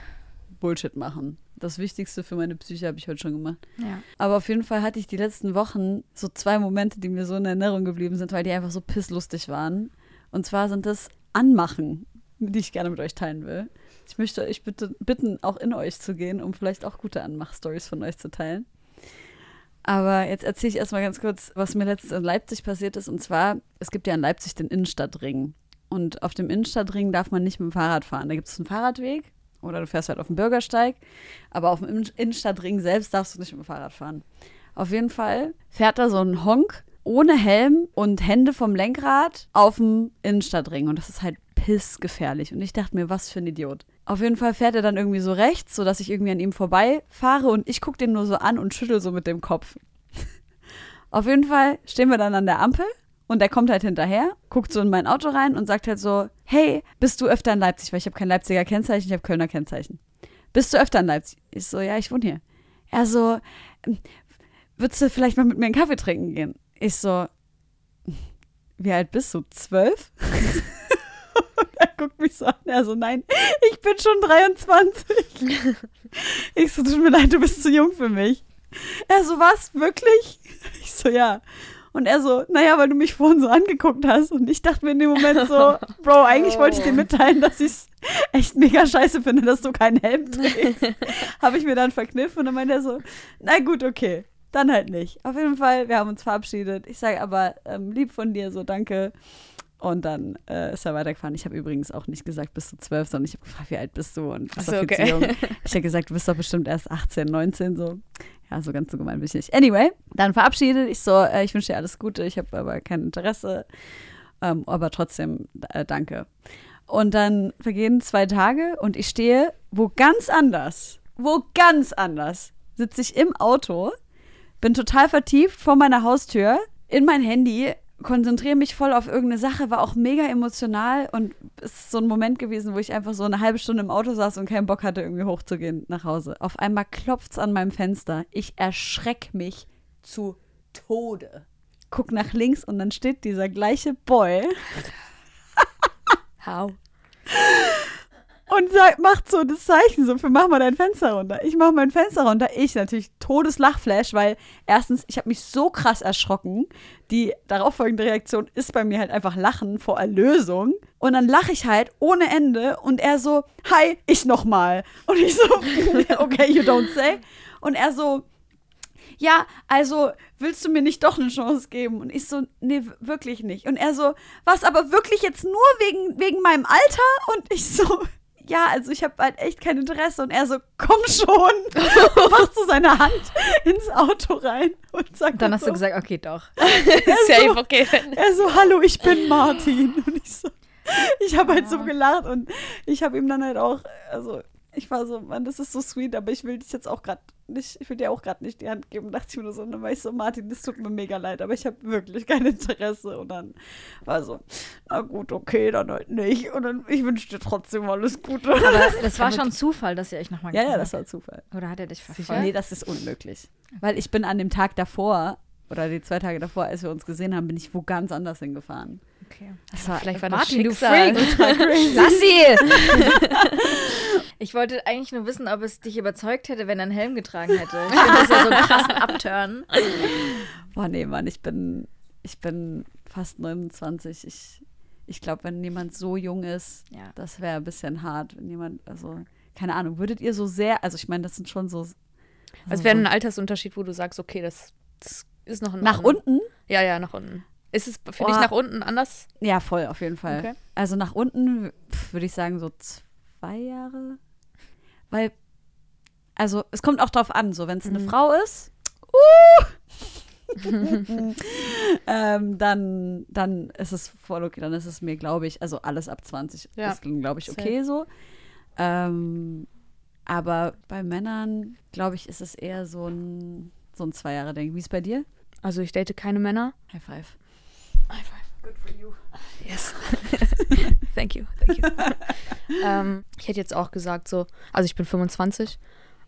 Speaker 1: Bullshit machen. Das Wichtigste für meine Psyche habe ich heute schon gemacht.
Speaker 2: Ja.
Speaker 1: Aber auf jeden Fall hatte ich die letzten Wochen so zwei Momente, die mir so in Erinnerung geblieben sind, weil die einfach so pisslustig waren. Und zwar sind das Anmachen, die ich gerne mit euch teilen will. Ich möchte euch bitte bitten, auch in euch zu gehen, um vielleicht auch gute Anmach-Stories von euch zu teilen. Aber jetzt erzähle ich erstmal ganz kurz, was mir letztens in Leipzig passiert ist. Und zwar, es gibt ja in Leipzig den Innenstadtring. Und auf dem Innenstadtring darf man nicht mit dem Fahrrad fahren. Da gibt es einen Fahrradweg oder du fährst halt auf dem Bürgersteig. Aber auf dem Innen- Innenstadtring selbst darfst du nicht mit dem Fahrrad fahren. Auf jeden Fall fährt da so ein Honk ohne Helm und Hände vom Lenkrad auf dem Innenstadtring. Und das ist halt pissgefährlich. Und ich dachte mir, was für ein Idiot. Auf jeden Fall fährt er dann irgendwie so rechts, sodass ich irgendwie an ihm vorbeifahre und ich gucke den nur so an und schüttel so mit dem Kopf. (laughs) Auf jeden Fall stehen wir dann an der Ampel und er kommt halt hinterher, guckt so in mein Auto rein und sagt halt so, hey, bist du öfter in Leipzig? Weil ich habe kein Leipziger Kennzeichen, ich habe Kölner Kennzeichen. Bist du öfter in Leipzig? Ich so, ja, ich wohne hier. Er so, "Ähm, würdest du vielleicht mal mit mir einen Kaffee trinken gehen? Ich so, wie alt bist du? Zwölf? (laughs) (laughs) er guckt mich so an. Er so, nein, ich bin schon 23. ich so, tut mir leid, du bist zu jung für mich. Er so, was? Wirklich? Ich so, ja. Und er so, naja, weil du mich vorhin so angeguckt hast. Und ich dachte mir in dem Moment so, (laughs) Bro, eigentlich wollte ich dir mitteilen, dass ich es echt mega scheiße finde, dass du keinen Helm (laughs) trägst. Habe ich mir dann verkniffen und dann meinte er so, na gut, okay. Dann halt nicht. Auf jeden Fall, wir haben uns verabschiedet. Ich sage aber, ähm, lieb von dir, so danke. Und dann äh, ist er weitergefahren. Ich habe übrigens auch nicht gesagt, bist du zwölf, sondern ich habe gefragt, wie alt bist du? Und
Speaker 2: Ach so, okay.
Speaker 1: jung. Ich habe gesagt, du bist doch bestimmt erst 18, 19, so. Ja, so ganz so gemein bin ich nicht. Anyway, dann verabschiedet. Ich so, äh, ich wünsche dir alles Gute. Ich habe aber kein Interesse. Ähm, aber trotzdem, äh, danke. Und dann vergehen zwei Tage und ich stehe wo ganz anders, wo ganz anders, sitze ich im Auto, bin total vertieft vor meiner Haustür in mein Handy, konzentriere mich voll auf irgendeine Sache, war auch mega emotional und es ist so ein Moment gewesen, wo ich einfach so eine halbe Stunde im Auto saß und keinen Bock hatte, irgendwie hochzugehen nach Hause. Auf einmal klopft's an meinem Fenster. Ich erschreck mich zu Tode. Guck nach links und dann steht dieser gleiche Boy
Speaker 2: How?
Speaker 1: Und sagt, macht so das Zeichen so für mach mal dein Fenster runter. Ich mach mein Fenster runter. Ich natürlich Todeslachflash, weil erstens, ich habe mich so krass erschrocken. Die darauffolgende Reaktion ist bei mir halt einfach Lachen vor Erlösung. Und dann lache ich halt ohne Ende und er so, hi, ich nochmal. Und ich so, (laughs) okay, you don't say. Und er so, ja, also willst du mir nicht doch eine Chance geben? Und ich so, nee, wirklich nicht. Und er so, was, aber wirklich jetzt nur wegen, wegen meinem Alter? Und ich so, ja, also ich habe halt echt kein Interesse. Und er so, komm schon. (laughs) Und macht so seine Hand ins Auto rein und sagt
Speaker 3: Dann hast
Speaker 1: so,
Speaker 3: du gesagt, okay, doch. (laughs) (laughs)
Speaker 2: Safe, okay.
Speaker 1: er so, hallo, ich bin Martin. Und ich so, ich habe halt so gelacht und ich habe ihm dann halt auch, also ich war so, Mann, das ist so sweet, aber ich will dich jetzt auch gerade nicht, ich will dir auch gerade nicht die Hand geben, dachte ich mir nur so. Und dann war ich so, Martin, das tut mir mega leid, aber ich habe wirklich kein Interesse. Und dann war so, na gut, okay, dann halt nicht. Und dann, ich wünsche dir trotzdem alles Gute.
Speaker 3: Aber das (laughs) war schon Zufall, dass ihr euch nochmal
Speaker 1: ja, ja, das war Zufall.
Speaker 3: Oder hat er dich
Speaker 1: Nee,
Speaker 3: verfolgt?
Speaker 1: das ist unmöglich. Weil ich bin an dem Tag davor, oder die zwei Tage davor, als wir uns gesehen haben, bin ich wo ganz anders hingefahren.
Speaker 3: Okay.
Speaker 1: Das war,
Speaker 2: Vielleicht war das
Speaker 3: Martin, du
Speaker 2: Schicksal.
Speaker 3: Freak. (laughs) Lass sie! ich wollte eigentlich nur wissen, ob es dich überzeugt hätte, wenn er einen Helm getragen hätte. Ich finde das ja so einen krassen Upturn.
Speaker 1: Boah, nee, Mann, ich bin, ich bin fast 29. Ich, ich glaube, wenn jemand so jung ist,
Speaker 3: Ja.
Speaker 1: das wäre ein bisschen hart. Wenn jemand, also, keine Ahnung, würdet ihr so sehr, also ich meine, das sind schon so.
Speaker 2: Es
Speaker 1: also
Speaker 2: wäre
Speaker 1: so
Speaker 2: ein Altersunterschied, wo du sagst, okay, das, das ist noch in
Speaker 1: nach
Speaker 2: Ordnung.
Speaker 1: unten?
Speaker 2: Ja, ja, nach unten. Ist es für
Speaker 1: Boah.
Speaker 2: dich nach unten anders?
Speaker 1: Ja, voll, auf jeden Fall.
Speaker 2: Okay.
Speaker 1: Also nach unten würde ich sagen so zwei Jahre. Weil, also es kommt auch drauf an, so wenn es eine
Speaker 2: Mhm.
Speaker 1: Frau ist, (laughs) uh, (laughs) ähm, dann, dann ist es voll okay. Dann ist es mir, glaube ich, also alles ab 20
Speaker 2: Ja.
Speaker 1: ist, glaube ich, okay so. Ähm, aber bei Männern, glaube ich, ist es eher so ein, so ein Zwei-Jahre-Ding. Wie ist bei dir?
Speaker 2: Also ich date keine Männer.
Speaker 1: High five.
Speaker 2: High five. Good for you. Yes. (laughs) thank you, thank you. (laughs) ähm, ich hätte jetzt auch gesagt so, also ich bin 25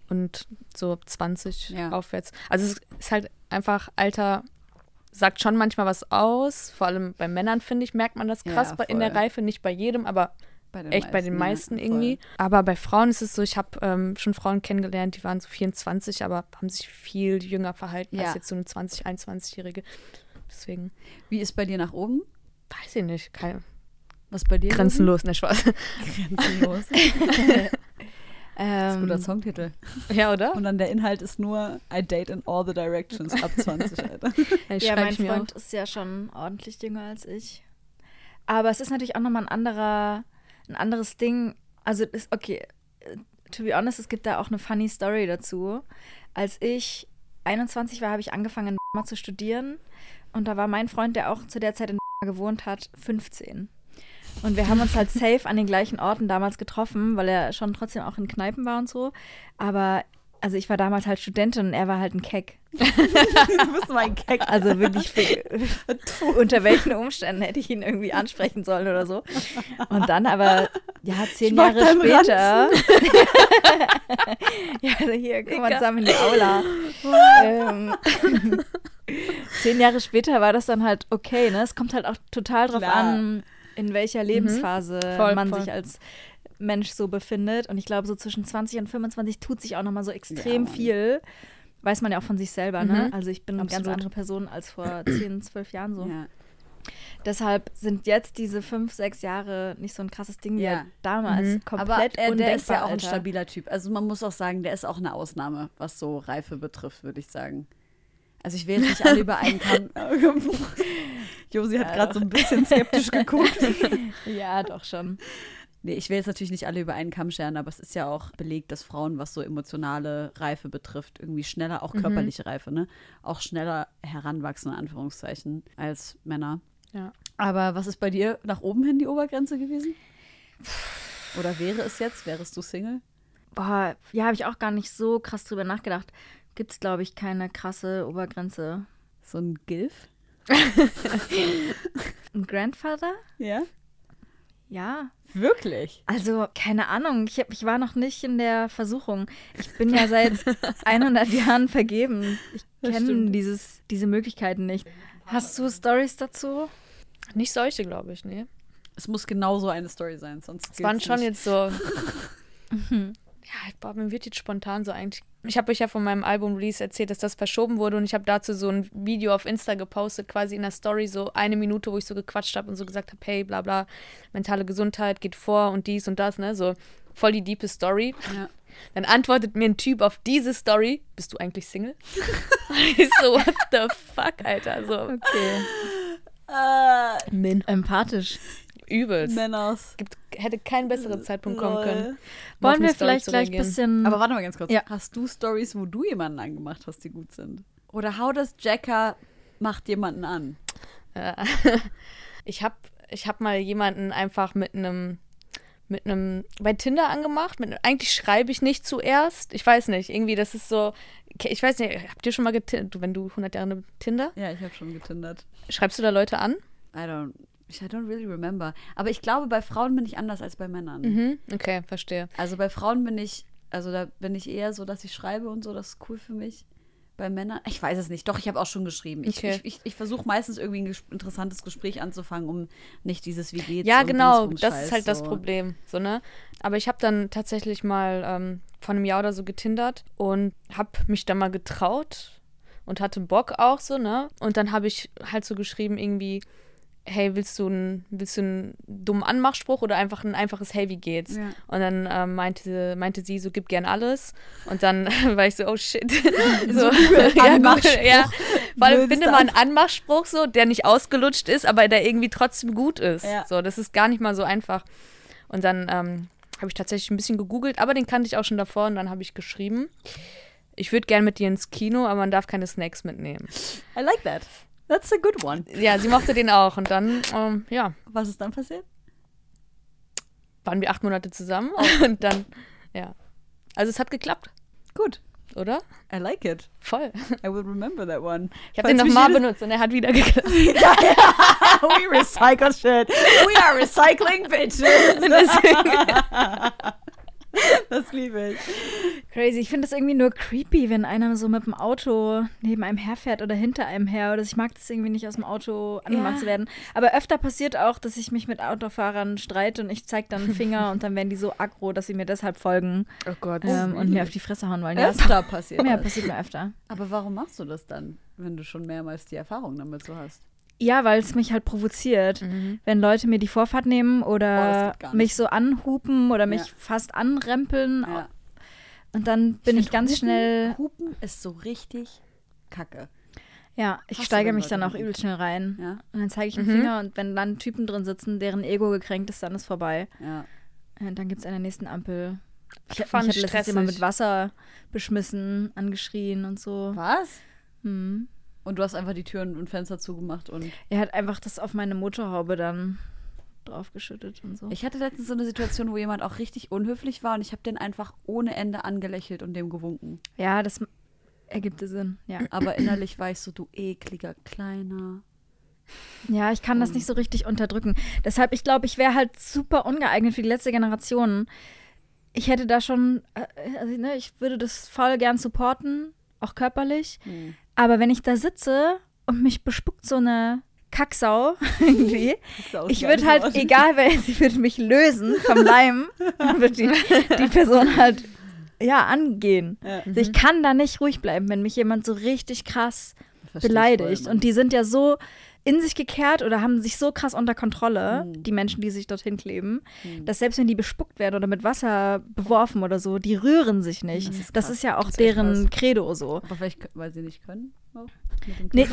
Speaker 2: und so ab 20
Speaker 1: Ja.
Speaker 2: aufwärts. Also es ist halt einfach Alter sagt schon manchmal was aus. Vor allem bei Männern finde ich merkt man das krass
Speaker 1: Ja,
Speaker 2: bei, in der. Reife, nicht bei jedem, aber
Speaker 1: Bei
Speaker 2: echt bei den meisten
Speaker 1: ja,
Speaker 2: irgendwie. Aber bei Frauen ist es so, ich habe ähm, schon Frauen kennengelernt, die waren so 24, aber haben sich viel jünger verhalten
Speaker 1: Ja.
Speaker 2: als jetzt so eine 20, 21-Jährige. Deswegen
Speaker 1: Wie ist bei dir nach oben?
Speaker 2: weiß ich nicht, keine,
Speaker 1: Was bei dir?
Speaker 2: grenzenlos, ne Spaß.
Speaker 1: Grenzenlos. (laughs) Das ist ein
Speaker 3: Ähm,
Speaker 1: guter Songtitel.
Speaker 2: ja, oder?
Speaker 1: Und dann der Inhalt ist nur I date in all the directions ab 20, Alter. (laughs)
Speaker 3: Ja, mein Freund ist ja schon ordentlich jünger als ich. Aber es ist natürlich auch nochmal ein anderer, ein anderes Ding. Also ist okay, äh, to be honest, es gibt da auch eine funny Story dazu. Als ich 21 war, habe ich angefangen in zu studieren und da war mein Freund, der auch zu der Zeit in gewohnt hat, 15. Und wir haben uns halt (laughs) safe an den gleichen Orten damals getroffen, weil er schon trotzdem auch in Kneipen war und so. Aber also ich war damals halt Studentin und er war halt ein Keck. (laughs)
Speaker 1: du bist mein Keck.
Speaker 3: Also wirklich, für, unter welchen Umständen hätte ich ihn irgendwie ansprechen sollen oder so. Und dann aber, ja, zehn Jahre später. (laughs) ja, also hier, komm mal zusammen in die Aula. ähm, (laughs) zehn Jahre später war das dann halt okay, ne? Es kommt halt auch total drauf
Speaker 1: Klar.
Speaker 3: an, in welcher Lebensphase
Speaker 2: Voll,
Speaker 3: man
Speaker 2: voll.
Speaker 3: sich als Mensch so befindet. Und ich glaube, so zwischen 20 und 25 tut sich auch nochmal so extrem
Speaker 1: Mann.
Speaker 3: viel. Weiß man ja auch von sich selber, ne?
Speaker 2: Mhm.
Speaker 3: Also ich bin eine ganz
Speaker 2: Absolut.
Speaker 3: andere Person als vor (clears throat) 10, 12 Jahren so.
Speaker 1: Ja.
Speaker 3: Deshalb sind jetzt diese fünf, sechs Jahre nicht so ein krasses Ding wie
Speaker 1: Ja.
Speaker 3: damals.
Speaker 2: Mhm.
Speaker 3: Komplett
Speaker 1: Aber er, der ist ja auch ein stabiler Typ. Also man muss auch sagen, der ist auch eine Ausnahme, was so Reife betrifft, würde ich sagen. Also ich will nicht alle über einen Kamm. (laughs) (laughs) Josi hat
Speaker 3: Ja,
Speaker 1: gerade so ein bisschen skeptisch geguckt. (laughs)
Speaker 3: Ja, doch schon.
Speaker 1: Nee, ich will jetzt natürlich nicht alle über einen Kamm scheren, aber es ist ja auch belegt, dass Frauen, was so emotionale Reife betrifft, irgendwie schneller, auch körperliche Reife, ne? Auch schneller heranwachsen, in Anführungszeichen, als Männer.
Speaker 2: Ja.
Speaker 1: Aber was ist bei dir nach oben hin die Obergrenze gewesen? Oder wäre es jetzt? Wärest du Single?
Speaker 3: Boah, ja, habe ich auch gar nicht so krass drüber nachgedacht. Gibt es, glaube ich, keine krasse Obergrenze.
Speaker 1: So ein Gilf? (laughs)
Speaker 3: Ein Grandfather?
Speaker 1: Ja.
Speaker 3: Ja.
Speaker 1: Wirklich?
Speaker 3: Also, keine Ahnung. Ich, hab, ich war noch nicht in der Versuchung. Ich bin ja seit (laughs) 100 Jahren vergeben. Ich kenne diese Möglichkeiten nicht. Hast du Stories dazu?
Speaker 2: Nicht solche, glaube ich, nee.
Speaker 1: Es muss genau so eine Story sein, sonst
Speaker 2: Es waren schon
Speaker 1: nicht.
Speaker 2: jetzt so. (laughs) (laughs) ja, boah, mir wird jetzt spontan so eigentlich. Ich habe euch ja von meinem Album-Release erzählt, dass das verschoben wurde und ich habe dazu so ein Video auf Insta gepostet, quasi in der Story, so eine Minute, wo ich so gequatscht habe und so gesagt habe, hey, bla bla, mentale Gesundheit geht vor und dies und das, ne? So voll die diepe Story.
Speaker 1: Ja.
Speaker 2: Dann antwortet mir ein Typ auf diese Story, bist du eigentlich Single? (laughs) ich so, what the fuck, Alter? So,
Speaker 3: Okay.
Speaker 1: Äh,
Speaker 2: Min.
Speaker 3: Empathisch.
Speaker 2: Übelst.
Speaker 1: Männers.
Speaker 2: Gibt, hätte kein besserer Zeitpunkt kommen können.
Speaker 3: Wollen wir vielleicht gleich ein bisschen.
Speaker 1: Aber warte mal ganz kurz.
Speaker 3: Ja.
Speaker 1: Hast du Stories, wo du jemanden angemacht hast, die gut sind? Oder how does Jacker macht jemanden an?
Speaker 2: Äh, (laughs) ich habe ich hab mal jemanden einfach mit einem mit einem bei Tinder angemacht. Mit, eigentlich schreibe ich nicht zuerst. Ich weiß nicht, irgendwie das ist so. Ich weiß nicht, habt ihr schon mal getindert? Wenn du 100 Jahre Tinder,
Speaker 1: Ja, ich habe schon getindert.
Speaker 2: schreibst du da Leute an?
Speaker 1: I don't, I don't really remember. Aber ich glaube, bei Frauen bin ich anders als bei Männern.
Speaker 2: Mhm. Okay, verstehe.
Speaker 1: Also bei Frauen bin ich, also da bin ich eher so, dass ich schreibe und so, das ist cool für mich. Bei Männern, ich weiß es nicht. Doch, ich habe auch schon geschrieben. Ich,
Speaker 2: Okay.
Speaker 1: ich, ich, ich versuche meistens irgendwie ein ges interessantes Gespräch anzufangen, um nicht dieses Wie geht's
Speaker 2: Ja, genau, das ist halt das
Speaker 1: so.
Speaker 2: Problem. So, ne? Aber ich habe dann tatsächlich mal ähm, vor einem Jahr oder so getindert und habe mich dann mal getraut und hatte Bock auch so, ne? Und dann habe ich halt so geschrieben irgendwie, hey, willst du einen, willst du einen dummen Anmachspruch oder einfach ein einfaches Hey, wie geht's?
Speaker 1: Ja.
Speaker 2: Und dann ähm, meinte, meinte sie, so gib gern alles. Und dann (laughs) war ich so, oh shit. (laughs) so, (laughs) ja,
Speaker 1: Anmachspruch.
Speaker 2: Ja.
Speaker 1: Blödester
Speaker 2: finde mal einen Anmachspruch so, der nicht ausgelutscht ist, aber der irgendwie trotzdem gut ist.
Speaker 1: Ja.
Speaker 2: So, das ist gar nicht mal so einfach. Und dann ähm, habe ich tatsächlich ein bisschen gegoogelt, aber den kannte ich auch schon davor und dann habe ich geschrieben. Ich würde gern mit dir ins Kino, aber man darf keine Snacks mitnehmen.
Speaker 1: I like that. That's a good one.
Speaker 2: Ja, sie mochte den auch. Und dann, ähm, ja,
Speaker 1: Was ist dann passiert?
Speaker 2: waren wir acht Monate zusammen. (laughs) Und dann, ja. Also es hat geklappt,
Speaker 1: Gut.
Speaker 2: oder?
Speaker 1: I like it.
Speaker 2: Voll.
Speaker 1: I will remember that one.
Speaker 2: Ich habe den nochmal benutzt und er hat wieder geklappt. (laughs)
Speaker 1: We recycle shit. We are recycling (laughs) bitches. Das liebe ich.
Speaker 3: Crazy. Ich finde das irgendwie nur creepy, wenn einer so mit dem Auto neben einem herfährt oder hinter einem her. Oder ich mag das irgendwie nicht, aus dem Auto angemacht
Speaker 2: Ja.
Speaker 3: zu werden. Aber öfter passiert auch, dass ich mich mit Autofahrern streite und ich zeige dann einen Finger und dann werden die so aggro, dass sie mir deshalb folgen
Speaker 2: Oh Gott.
Speaker 3: ähm, und mir auf die Fresse hauen wollen. Ja, das
Speaker 1: Öfter passiert
Speaker 3: ja, passiert mir öfter.
Speaker 1: Aber warum machst du das dann, wenn du schon mehrmals die Erfahrung damit so hast?
Speaker 3: Ja, weil es mich halt provoziert.
Speaker 2: Mhm.
Speaker 3: Wenn Leute mir die Vorfahrt nehmen
Speaker 1: Oh,
Speaker 3: oder
Speaker 1: nicht.
Speaker 3: mich so anhupen oder mich
Speaker 1: Ja.
Speaker 3: fast anrempeln.
Speaker 1: Ja.
Speaker 3: Und dann bin ich,
Speaker 1: find
Speaker 3: ganz
Speaker 1: Hupen-
Speaker 3: schnell.
Speaker 1: Hupen ist so richtig kacke.
Speaker 3: Ja, ich
Speaker 1: Hasse,
Speaker 3: steige mich dann auch übel schnell rein.
Speaker 1: Ja,
Speaker 3: Und dann zeige ich einen
Speaker 2: Mhm.
Speaker 3: Finger und wenn dann Typen drin sitzen, deren Ego gekränkt ist, dann ist vorbei.
Speaker 1: ja.
Speaker 3: Und dann gibt es an der nächsten Ampel. Ich,
Speaker 2: Ich fand
Speaker 3: mich hat letztens
Speaker 2: stressig.
Speaker 3: mit Wasser beschmissen, angeschrien und so.
Speaker 1: Was?
Speaker 3: Hm.
Speaker 1: Und du hast einfach die Türen und Fenster zugemacht und
Speaker 3: Er hat einfach das auf meine Motorhaube dann draufgeschüttet und so.
Speaker 1: ich hatte letztens so eine Situation, wo jemand auch richtig unhöflich war und ich habe den einfach ohne Ende angelächelt und dem gewunken.
Speaker 3: ja, das ergibt Sinn. Ja.
Speaker 1: Aber innerlich war ich so, du ekliger Kleiner.
Speaker 3: Ja, ich kann das nicht so richtig unterdrücken. Deshalb, ich glaube, ich wäre halt super ungeeignet für die letzte Generation. Ich hätte da schon, äh, also, ne, ich würde das voll gern supporten, auch körperlich.
Speaker 1: Hm.
Speaker 3: Aber wenn ich da sitze und mich bespuckt so eine Kacksau (laughs) irgendwie, ich würde halt, egal wer, sie würde mich lösen vom (laughs) Leim, wird die, die Person halt, ja, angehen.
Speaker 1: Ja.
Speaker 3: Also ich kann da nicht ruhig bleiben, wenn mich jemand so richtig krass beleidigt. und die sind ja so in sich gekehrt oder haben sich so krass unter Kontrolle,
Speaker 1: Mhm.
Speaker 3: die Menschen, die sich dorthin kleben,
Speaker 1: Mhm.
Speaker 3: dass selbst wenn die bespuckt werden oder mit Wasser beworfen oder so, die rühren sich nicht.
Speaker 1: Das
Speaker 3: Das
Speaker 1: ist
Speaker 3: ist,
Speaker 1: krass.
Speaker 3: ja auch
Speaker 2: Das ist
Speaker 3: deren Credo so.
Speaker 1: Aber vielleicht, weil sie nicht können? Auch,
Speaker 3: Nee,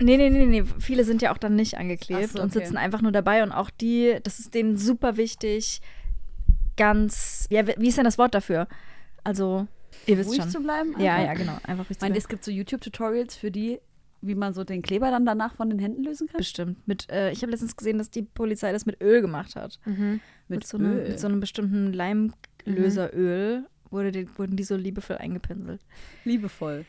Speaker 3: nee, nee, nee, nee. Viele sind ja auch dann nicht angeklebt
Speaker 1: so,
Speaker 3: und
Speaker 1: okay.
Speaker 3: sitzen einfach nur dabei und auch die, das ist denen super wichtig, ganz, ja, wie ist denn das Wort dafür? Also, ihr wisst
Speaker 1: Ruhig
Speaker 3: schon.
Speaker 1: zu bleiben?
Speaker 3: Ja,
Speaker 1: einfach?
Speaker 3: ja, genau. Einfach ruhig
Speaker 1: Ich
Speaker 3: zu
Speaker 1: meine,
Speaker 3: bleiben.
Speaker 1: es gibt so YouTube-Tutorials für die, wie man so den Kleber dann danach von den Händen lösen kann.
Speaker 3: Bestimmt. Mit, äh, ich habe letztens gesehen, dass die Polizei das mit Öl gemacht hat.
Speaker 2: Mhm.
Speaker 3: Mit, so, einem, mit so einem bestimmten Leimlöseröl wurde die, wurden die so liebevoll eingepinselt.
Speaker 1: Liebevoll.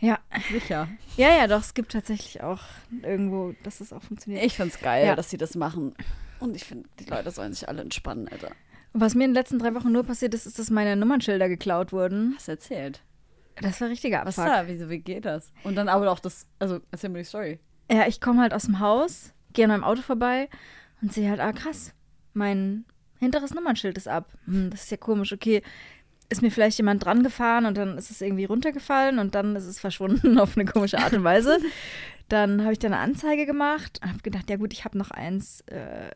Speaker 3: Ja.
Speaker 1: Sicher.
Speaker 3: Ja, ja, doch, es gibt tatsächlich auch irgendwo, dass es auch funktioniert.
Speaker 1: Ich find's geil,
Speaker 3: Ja.
Speaker 1: dass sie das machen. Und ich finde, die Leute sollen sich alle entspannen, Alter.
Speaker 3: Was mir in den letzten drei Wochen nur passiert ist, ist, dass meine Nummernschilder geklaut wurden.
Speaker 1: Hast du erzählt?
Speaker 3: Das war richtiger
Speaker 1: Was
Speaker 3: Abfuck.
Speaker 1: da? Wieso, wie geht das? Und dann aber auch das, also erzähl mir die Story.
Speaker 3: Ja, ich komme halt aus dem Haus, gehe an meinem Auto vorbei und sehe halt, ah krass, mein hinteres Nummernschild ist ab. Hm, das ist ja komisch, okay. Ist mir vielleicht jemand dran gefahren und dann ist es irgendwie runtergefallen und dann ist es verschwunden (laughs) auf eine komische Art und Weise. (laughs) Dann habe ich da eine Anzeige gemacht und habe gedacht, ja gut, ich habe noch eins. Äh,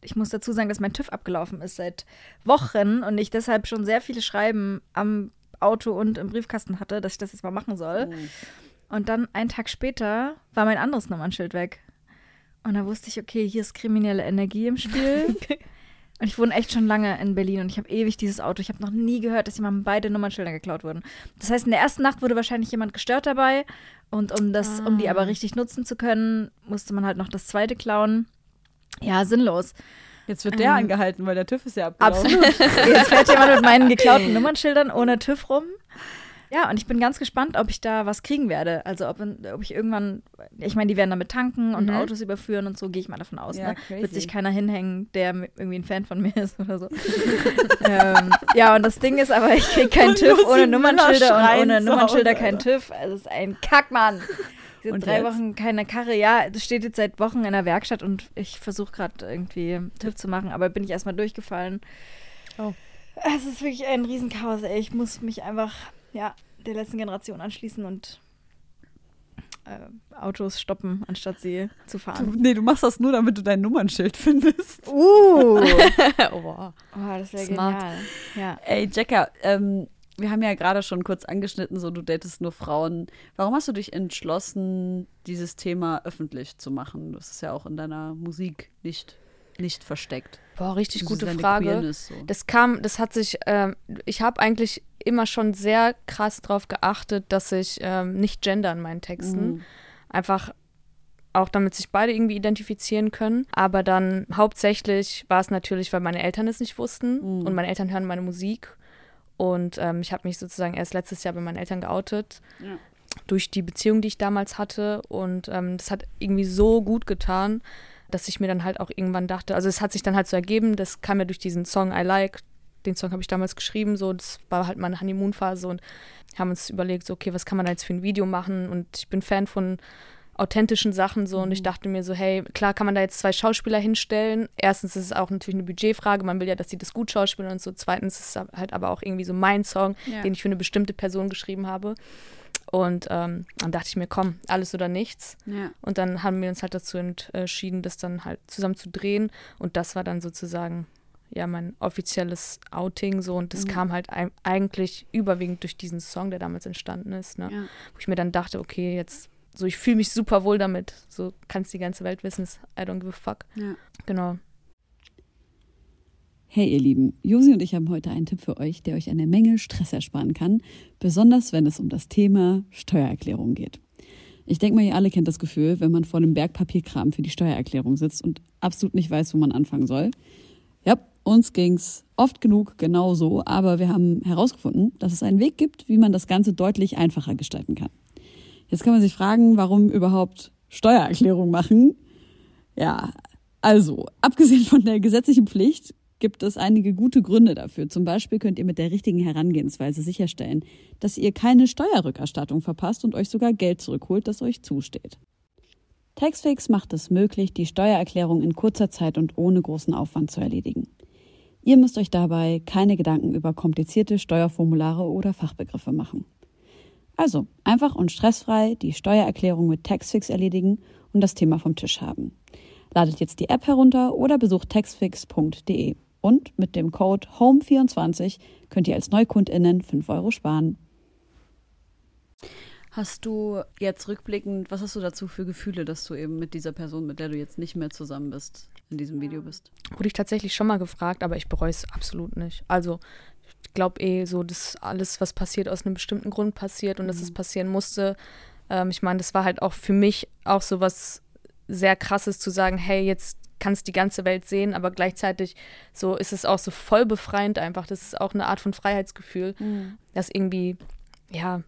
Speaker 3: ich muss dazu sagen, dass mein TÜV abgelaufen ist seit Wochen und ich deshalb schon sehr viele Schreiben am Auto und im Briefkasten hatte, dass ich das jetzt mal machen soll. Und dann einen Tag später war mein anderes Nummernschild weg. Und da wusste ich, okay, hier ist kriminelle Energie im Spiel. (laughs) Und ich wohne echt schon lange in Berlin und ich habe ewig dieses Auto. Ich habe noch nie gehört, dass jemandem beide Nummernschilder geklaut wurden. Das heißt, in der ersten Nacht wurde wahrscheinlich jemand gestört dabei. Und um das, um die aber richtig nutzen zu können, musste man halt noch das zweite klauen. Ja, sinnlos.
Speaker 1: Jetzt wird der
Speaker 3: Ähm,
Speaker 1: angehalten, weil der TÜV ist ja abgelaufen.
Speaker 3: Absolut. (laughs) Jetzt fährt jemand mit meinen geklauten Nummernschildern ohne TÜV rum. Ja, und ich bin ganz gespannt, ob ich da was kriegen werde. Also ob, ob ich irgendwann, ich meine, die werden damit tanken und
Speaker 2: Mhm.
Speaker 3: Autos überführen und so, gehe ich mal davon aus.
Speaker 1: Ja,
Speaker 3: ne?
Speaker 1: crazy.
Speaker 3: Wird sich keiner hinhängen, der irgendwie ein Fan von mir ist oder so. (laughs) ähm, ja, und das Ding ist aber, ich kriege keinen TÜV ohne Nummernschilder und ohne Nummernschilder
Speaker 1: Hause,
Speaker 3: kein
Speaker 1: Alter.
Speaker 3: TÜV. Also es ist ein Kackmann. Diese
Speaker 1: Und
Speaker 3: drei
Speaker 1: jetzt?
Speaker 3: Wochen keine Karre. Ja, das steht jetzt seit Wochen in der Werkstatt und ich versuche gerade irgendwie TÜV zu machen, aber bin ich erstmal durchgefallen.
Speaker 2: Oh.
Speaker 3: Es ist wirklich ein Riesenchaos, ey. Ich muss mich einfach, ja, der letzten Generation anschließen und äh, Autos stoppen, anstatt sie zu
Speaker 1: Du,
Speaker 3: fahren.
Speaker 1: nee, du machst das nur, damit du dein Nummernschild (laughs) findest.
Speaker 3: Uh! (laughs)
Speaker 2: oh, wow.
Speaker 3: Oh, das wäre genial. Ja.
Speaker 1: Ey, Jacka, ähm, wir haben ja gerade schon kurz angeschnitten, so du datest nur Frauen. Warum hast du dich entschlossen, dieses Thema öffentlich zu machen? Das ist ja auch in deiner Musik nicht nicht versteckt?
Speaker 2: Boah, richtig gute Frage.
Speaker 1: Queerness so.
Speaker 2: Das kam, das hat sich, ähm, ich habe eigentlich immer schon sehr krass darauf geachtet, dass ich ähm, nicht gender in meinen Texten.
Speaker 1: Mhm.
Speaker 2: Einfach auch damit sich beide irgendwie identifizieren können. Aber dann hauptsächlich war es natürlich, weil meine Eltern es nicht wussten
Speaker 1: Mhm.
Speaker 2: und meine Eltern hören meine Musik. Und ähm, ich habe mich sozusagen erst letztes Jahr bei meinen Eltern geoutet.
Speaker 1: Ja.
Speaker 2: Durch die Beziehung, die ich damals hatte. Und ähm, das hat irgendwie so gut getan, dass ich mir dann halt auch irgendwann dachte, also es hat sich dann halt so ergeben, das kam ja durch diesen Song I Like. Den Song habe ich damals geschrieben, so, das war halt meine Honeymoon-Phase und haben uns überlegt, so, okay, was kann man da jetzt für ein Video machen? Und ich bin Fan von authentischen Sachen so und ich dachte mir so, hey, klar kann man da jetzt zwei Schauspieler hinstellen. Erstens ist es auch natürlich eine Budgetfrage, man will ja, dass die das gut schauspielen und so. Zweitens ist es halt aber auch irgendwie so mein Song,
Speaker 1: Ja.
Speaker 2: den ich für eine bestimmte Person geschrieben habe. Und ähm, dann dachte ich mir, komm, alles oder nichts.
Speaker 1: Ja.
Speaker 2: Und dann haben wir uns halt dazu entschieden, das dann halt zusammen zu drehen. Und das war dann sozusagen ja mein offizielles Outing so. Und das
Speaker 1: Mhm.
Speaker 2: kam halt eigentlich überwiegend durch diesen Song, der damals entstanden ist. Ne?
Speaker 1: Ja.
Speaker 2: Wo ich mir dann dachte, okay, jetzt so, ich fühle mich super wohl damit. So kann es die ganze Welt wissen. I don't give a fuck.
Speaker 1: Ja.
Speaker 2: Genau.
Speaker 4: Hey ihr Lieben, Josi und ich haben heute einen Tipp für euch, der euch eine Menge Stress ersparen kann, besonders wenn es um das Thema Steuererklärung geht. Ich denke mal, ihr alle kennt das Gefühl, wenn man vor einem Berg Papierkram für die Steuererklärung sitzt und absolut nicht weiß, wo man anfangen soll. Ja, uns ging's oft genug genauso, aber wir haben herausgefunden, dass es einen Weg gibt, wie man das Ganze deutlich einfacher gestalten kann. Jetzt kann man sich fragen, warum überhaupt Steuererklärung machen? Ja, also, abgesehen von der gesetzlichen Pflicht gibt es einige gute Gründe dafür. Zum Beispiel könnt ihr mit der richtigen Herangehensweise sicherstellen, dass ihr keine Steuerrückerstattung verpasst und euch sogar Geld zurückholt, das euch zusteht. Taxfix macht es möglich, die Steuererklärung in kurzer Zeit und ohne großen Aufwand zu erledigen. Ihr müsst euch dabei keine Gedanken über komplizierte Steuerformulare oder Fachbegriffe machen. Also einfach und stressfrei die Steuererklärung mit Taxfix erledigen und das Thema vom Tisch haben. Ladet jetzt die App herunter oder besucht taxfix.de. Und mit dem Code HOME24 könnt ihr als NeukundInnen 5 Euro sparen.
Speaker 1: Hast du jetzt rückblickend, was hast du dazu für Gefühle, dass du eben mit dieser Person, mit der du jetzt nicht mehr zusammen bist, in diesem Video bist?
Speaker 2: Wurde ich tatsächlich schon mal gefragt, aber ich bereue es absolut nicht. Also glaube eh so, dass alles, was passiert, aus einem bestimmten Grund passiert und dass es passieren musste. Ähm, ich meine, das war halt auch für mich auch so was sehr krasses zu sagen, hey, jetzt kann es die ganze Welt sehen, aber gleichzeitig so ist es auch so voll befreiend einfach. Das ist auch eine Art von Freiheitsgefühl, das irgendwie, ja,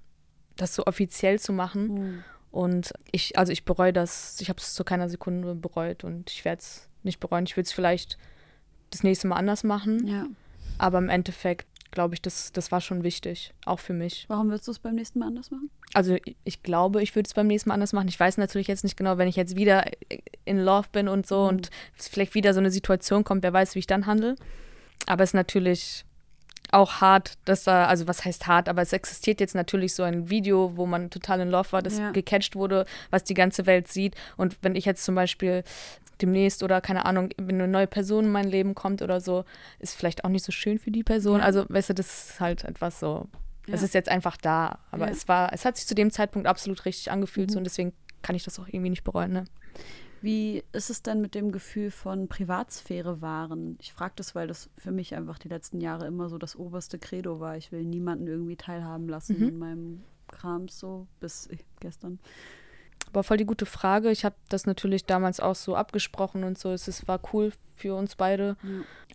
Speaker 2: das so offiziell zu machen. Und ich, also ich bereue das, ich habe es zu keiner Sekunde bereut und ich werde es nicht bereuen. Ich will es vielleicht das nächste Mal anders machen,
Speaker 1: Ja.
Speaker 2: aber im Endeffekt glaube ich, das, das war schon wichtig, auch für mich.
Speaker 1: Warum würdest du es beim nächsten Mal anders machen?
Speaker 2: Also ich- glaube, ich würde es beim nächsten Mal anders machen. Ich weiß natürlich jetzt nicht genau, wenn ich jetzt wieder in Love bin und so und es vielleicht wieder so eine Situation kommt, wer weiß, wie ich dann handle. Aber es ist natürlich auch hart, dass da, also was heißt hart, aber es existiert jetzt natürlich so ein Video, wo man total in Love war, das
Speaker 1: Ja.
Speaker 2: gecatcht wurde, was die ganze Welt sieht. Und wenn ich jetzt zum Beispiel demnächst oder keine Ahnung, wenn eine neue Person in mein Leben kommt oder so, ist vielleicht auch nicht so schön für die Person.
Speaker 1: Ja.
Speaker 2: Also, weißt du, das ist halt etwas so. Es
Speaker 1: Ja.
Speaker 2: ist jetzt einfach da, aber
Speaker 1: Ja.
Speaker 2: es war, es hat sich zu dem Zeitpunkt absolut richtig angefühlt
Speaker 1: Mhm.
Speaker 2: so, und deswegen kann ich das auch irgendwie nicht bereuen. Ne?
Speaker 1: Wie ist es denn mit dem Gefühl von Privatsphäre wahren? Ich frage das, weil das für mich einfach die letzten Jahre immer so das oberste Credo war. Ich will niemanden irgendwie teilhaben lassen
Speaker 2: Mhm.
Speaker 1: in meinem Kram so bis eh, gestern.
Speaker 2: Aber voll die gute Frage. Ich habe das natürlich damals auch so abgesprochen und so. Es ist, war cool für uns beide.
Speaker 1: Ja.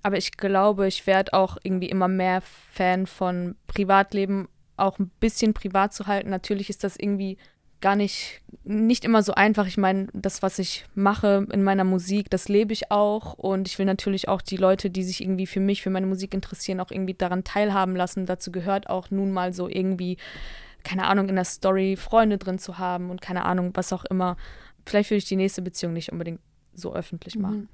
Speaker 2: Aber ich glaube, ich werde auch irgendwie immer mehr Fan von Privatleben, auch ein bisschen privat zu halten. Natürlich ist das irgendwie gar nicht, nicht immer so einfach. Ich meine, das, was ich mache in meiner Musik, das lebe ich auch. Und ich will natürlich auch die Leute, die sich irgendwie für mich, für meine Musik interessieren, auch irgendwie daran teilhaben lassen. Dazu gehört auch nun mal so irgendwie, keine Ahnung, in der Story Freunde drin zu haben und keine Ahnung, was auch immer. Vielleicht würde ich die nächste Beziehung nicht unbedingt so öffentlich machen.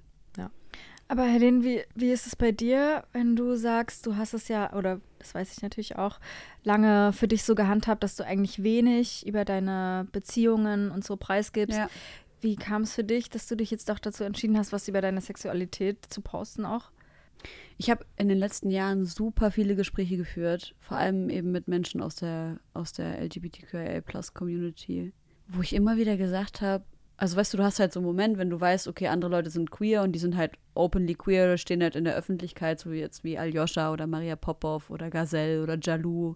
Speaker 3: Aber Helene, wie, wie ist es bei dir, wenn du sagst, du hast es ja, oder das weiß ich natürlich auch, lange für dich so gehandhabt, dass du eigentlich wenig über deine Beziehungen und so preisgibst.
Speaker 1: Ja.
Speaker 3: Wie kam es für dich, dass du dich jetzt doch dazu entschieden hast, was über deine Sexualität zu posten auch?
Speaker 1: Ich habe in den letzten Jahren super viele Gespräche geführt, vor allem eben mit Menschen aus der, aus der LGBTQIA-Plus-Community, wo ich immer wieder gesagt habe, also weißt du, du hast halt so einen Moment, wenn du weißt, okay, andere Leute sind queer und die sind halt openly queer, stehen halt in der Öffentlichkeit, so wie jetzt wie Aljoscha oder Maria Popov oder Gazelle oder Jalou.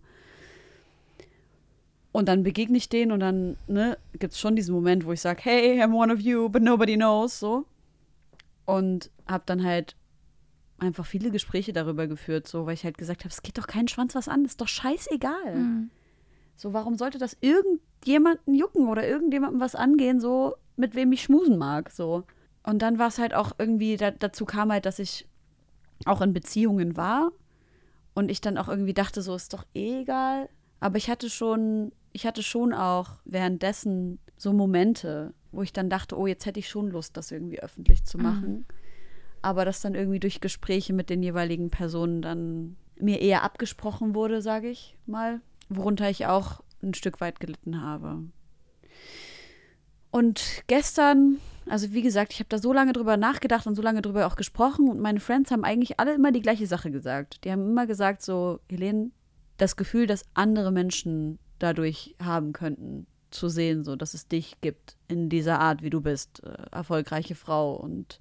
Speaker 1: Und dann begegne ich denen und dann ne, gibt es schon diesen Moment, wo ich sage, hey, I'm one of you, but nobody knows, so. Und habe dann halt einfach viele Gespräche darüber geführt, so, weil ich halt gesagt habe, es geht doch keinen Schwanz was an, ist doch scheißegal.
Speaker 3: Mhm.
Speaker 1: So, warum sollte das irgendjemanden jucken oder irgendjemandem was angehen, so, mit wem ich schmusen mag, so. Und dann war es halt auch irgendwie, da, dazu kam halt, dass ich auch in Beziehungen war und ich dann auch irgendwie dachte, so, ist doch eh egal. Aber ich hatte schon, ich hatte schon auch währenddessen so Momente, wo ich dann dachte, oh, jetzt hätte ich schon Lust, das irgendwie öffentlich zu machen. Aber das dann irgendwie durch Gespräche mit den jeweiligen Personen dann mir eher abgesprochen wurde, sage ich mal, worunter ich auch ein Stück weit gelitten habe. Und gestern, also wie gesagt, ich habe da so lange drüber nachgedacht und so lange drüber auch gesprochen und meine Friends haben eigentlich alle immer die gleiche Sache gesagt. Die haben immer gesagt so, Helene, das Gefühl, dass andere Menschen dadurch haben könnten, zu sehen, so dass es dich gibt in dieser Art, wie du bist, äh, erfolgreiche Frau und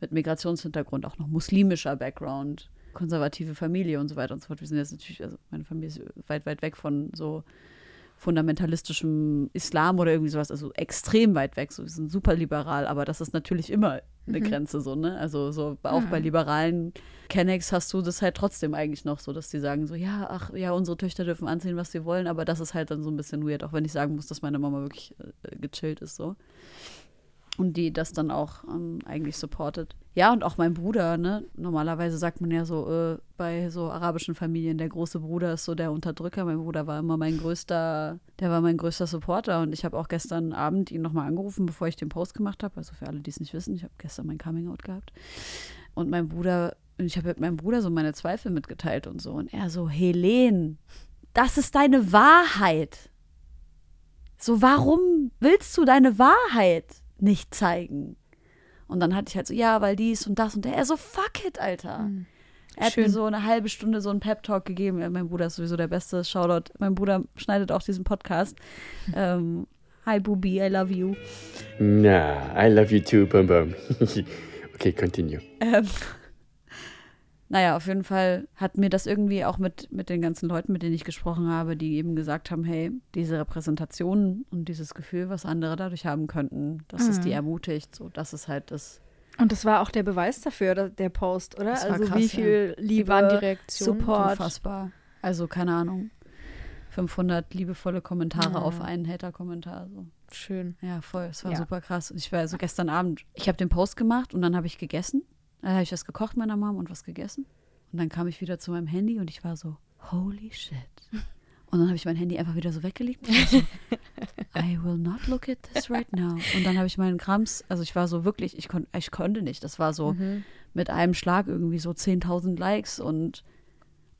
Speaker 1: mit Migrationshintergrund, auch noch muslimischer Background, konservative Familie und so weiter und so fort. Wir sind jetzt natürlich, also meine Familie ist weit, weit weg von so fundamentalistischem Islam oder irgendwie sowas, also extrem weit weg. So, wir sind super liberal, aber das ist natürlich immer eine
Speaker 3: Mhm.
Speaker 1: Grenze so, ne? Also so auch bei
Speaker 3: Mhm.
Speaker 1: liberalen Kennex hast du das halt trotzdem eigentlich noch so, dass die sagen so, ja, ach ja, unsere Töchter dürfen anziehen, was sie wollen, aber das ist halt dann so ein bisschen weird, auch wenn ich sagen muss, dass meine Mama wirklich äh, gechillt ist so. Und die das dann auch ähm, eigentlich supportet. Ja, und auch mein Bruder, ne? Normalerweise sagt man ja so, äh, bei so arabischen Familien, der große Bruder ist so der Unterdrücker. Mein Bruder war immer mein größter, der war mein größter Supporter. Und ich habe auch gestern Abend ihn nochmal angerufen, bevor ich den Post gemacht habe. Also für alle, die es nicht wissen, ich habe gestern mein Coming Out gehabt. Und mein Bruder, ich habe mit meinem Bruder so meine Zweifel mitgeteilt und so. Und er so, Helen, das ist deine Wahrheit. So, warum willst du deine Wahrheit nicht zeigen? Und dann hatte ich halt so, ja, weil dies und das und der. Er so, fuck it, Alter. Er hat mir
Speaker 2: Schön.
Speaker 1: so eine halbe Stunde so einen Pep-Talk gegeben. Mein Bruder ist sowieso der Beste. Shoutout. Mein Bruder schneidet auch diesen Podcast. (laughs) Ähm, Hi, Bubi, I love you.
Speaker 5: Nah, I love you too, Bum Bum. (laughs) okay, continue.
Speaker 1: Ähm, naja, auf jeden Fall hat mir das irgendwie auch mit, mit den ganzen Leuten, mit denen ich gesprochen habe, die eben gesagt haben, hey, diese Repräsentation und dieses Gefühl, was andere dadurch haben könnten, dass es die
Speaker 3: Mhm.
Speaker 1: ermutigt. So, das ist halt das.
Speaker 3: Und das war auch der Beweis dafür, da- der Post, oder?
Speaker 1: Das
Speaker 3: also
Speaker 1: krass,
Speaker 3: wie
Speaker 1: ja.
Speaker 3: viel
Speaker 2: Wie
Speaker 3: Liebe,
Speaker 2: waren die Reaktionen?
Speaker 3: Support.
Speaker 1: Unfassbar. Also, keine Ahnung. 500 liebevolle Kommentare
Speaker 3: Ja.
Speaker 1: auf einen Hater-Kommentar. So.
Speaker 2: Schön.
Speaker 1: Ja, voll. Es war
Speaker 3: Ja.
Speaker 1: super krass. Und Ich war so gestern Abend, ich habe den Post gemacht und dann habe ich gegessen. Dann habe ich was gekocht meiner Mom und was gegessen. Und dann kam ich wieder zu meinem Handy und ich war so, holy shit. Und dann habe ich mein Handy einfach wieder so weggelegt. Und so, I will not look at this right now. Und dann habe ich meinen Krams, also ich war so wirklich, ich, kon, ich konnte nicht. Das war so
Speaker 2: Mhm.
Speaker 1: mit einem Schlag irgendwie so 10.000 Likes und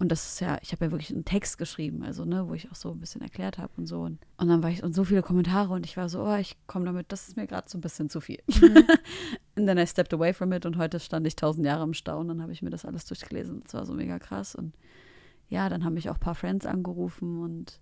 Speaker 1: und das ist ja, ich habe ja wirklich einen Text geschrieben, also ne, wo ich auch so ein bisschen erklärt habe und so. Und, und dann war ich und so viele Kommentare und ich war so, oh, ich komme damit, das ist mir gerade so ein bisschen zu viel. (laughs) and then I stepped away from it und heute stand ich tausend Jahre im Stau und dann habe ich mir das alles durchgelesen. Das war so mega krass. Und ja, dann haben mich auch ein paar Friends angerufen und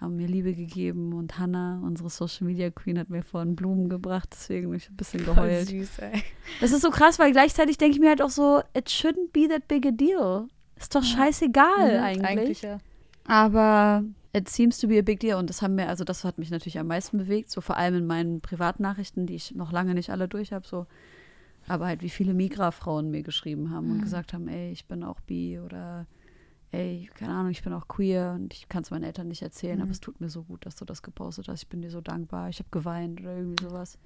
Speaker 1: haben mir Liebe gegeben und Hannah, unsere Social Media Queen, hat mir vorhin Blumen gebracht, deswegen bin ich ein bisschen
Speaker 2: Voll
Speaker 1: geheult.
Speaker 2: süß, ey.
Speaker 1: Das ist so krass, weil gleichzeitig denke ich mir halt auch so, it shouldn't be that big a deal. Ist doch scheißegal
Speaker 2: Mhm,
Speaker 1: eigentlich.
Speaker 2: Eigentlich ja.
Speaker 1: Aber it seems to be a big deal. Und das haben mir, also das hat mich natürlich am meisten bewegt, so vor allem in meinen Privatnachrichten, die ich noch lange nicht alle durch habe, so. Aber halt, wie viele Migra-Frauen mir geschrieben haben und gesagt haben, ey, ich bin auch bi oder ey, keine Ahnung, ich bin auch queer und ich kann es meinen Eltern nicht erzählen, aber es tut mir so gut, dass du das gepostet hast. Ich bin dir so dankbar. Ich habe geweint oder irgendwie sowas.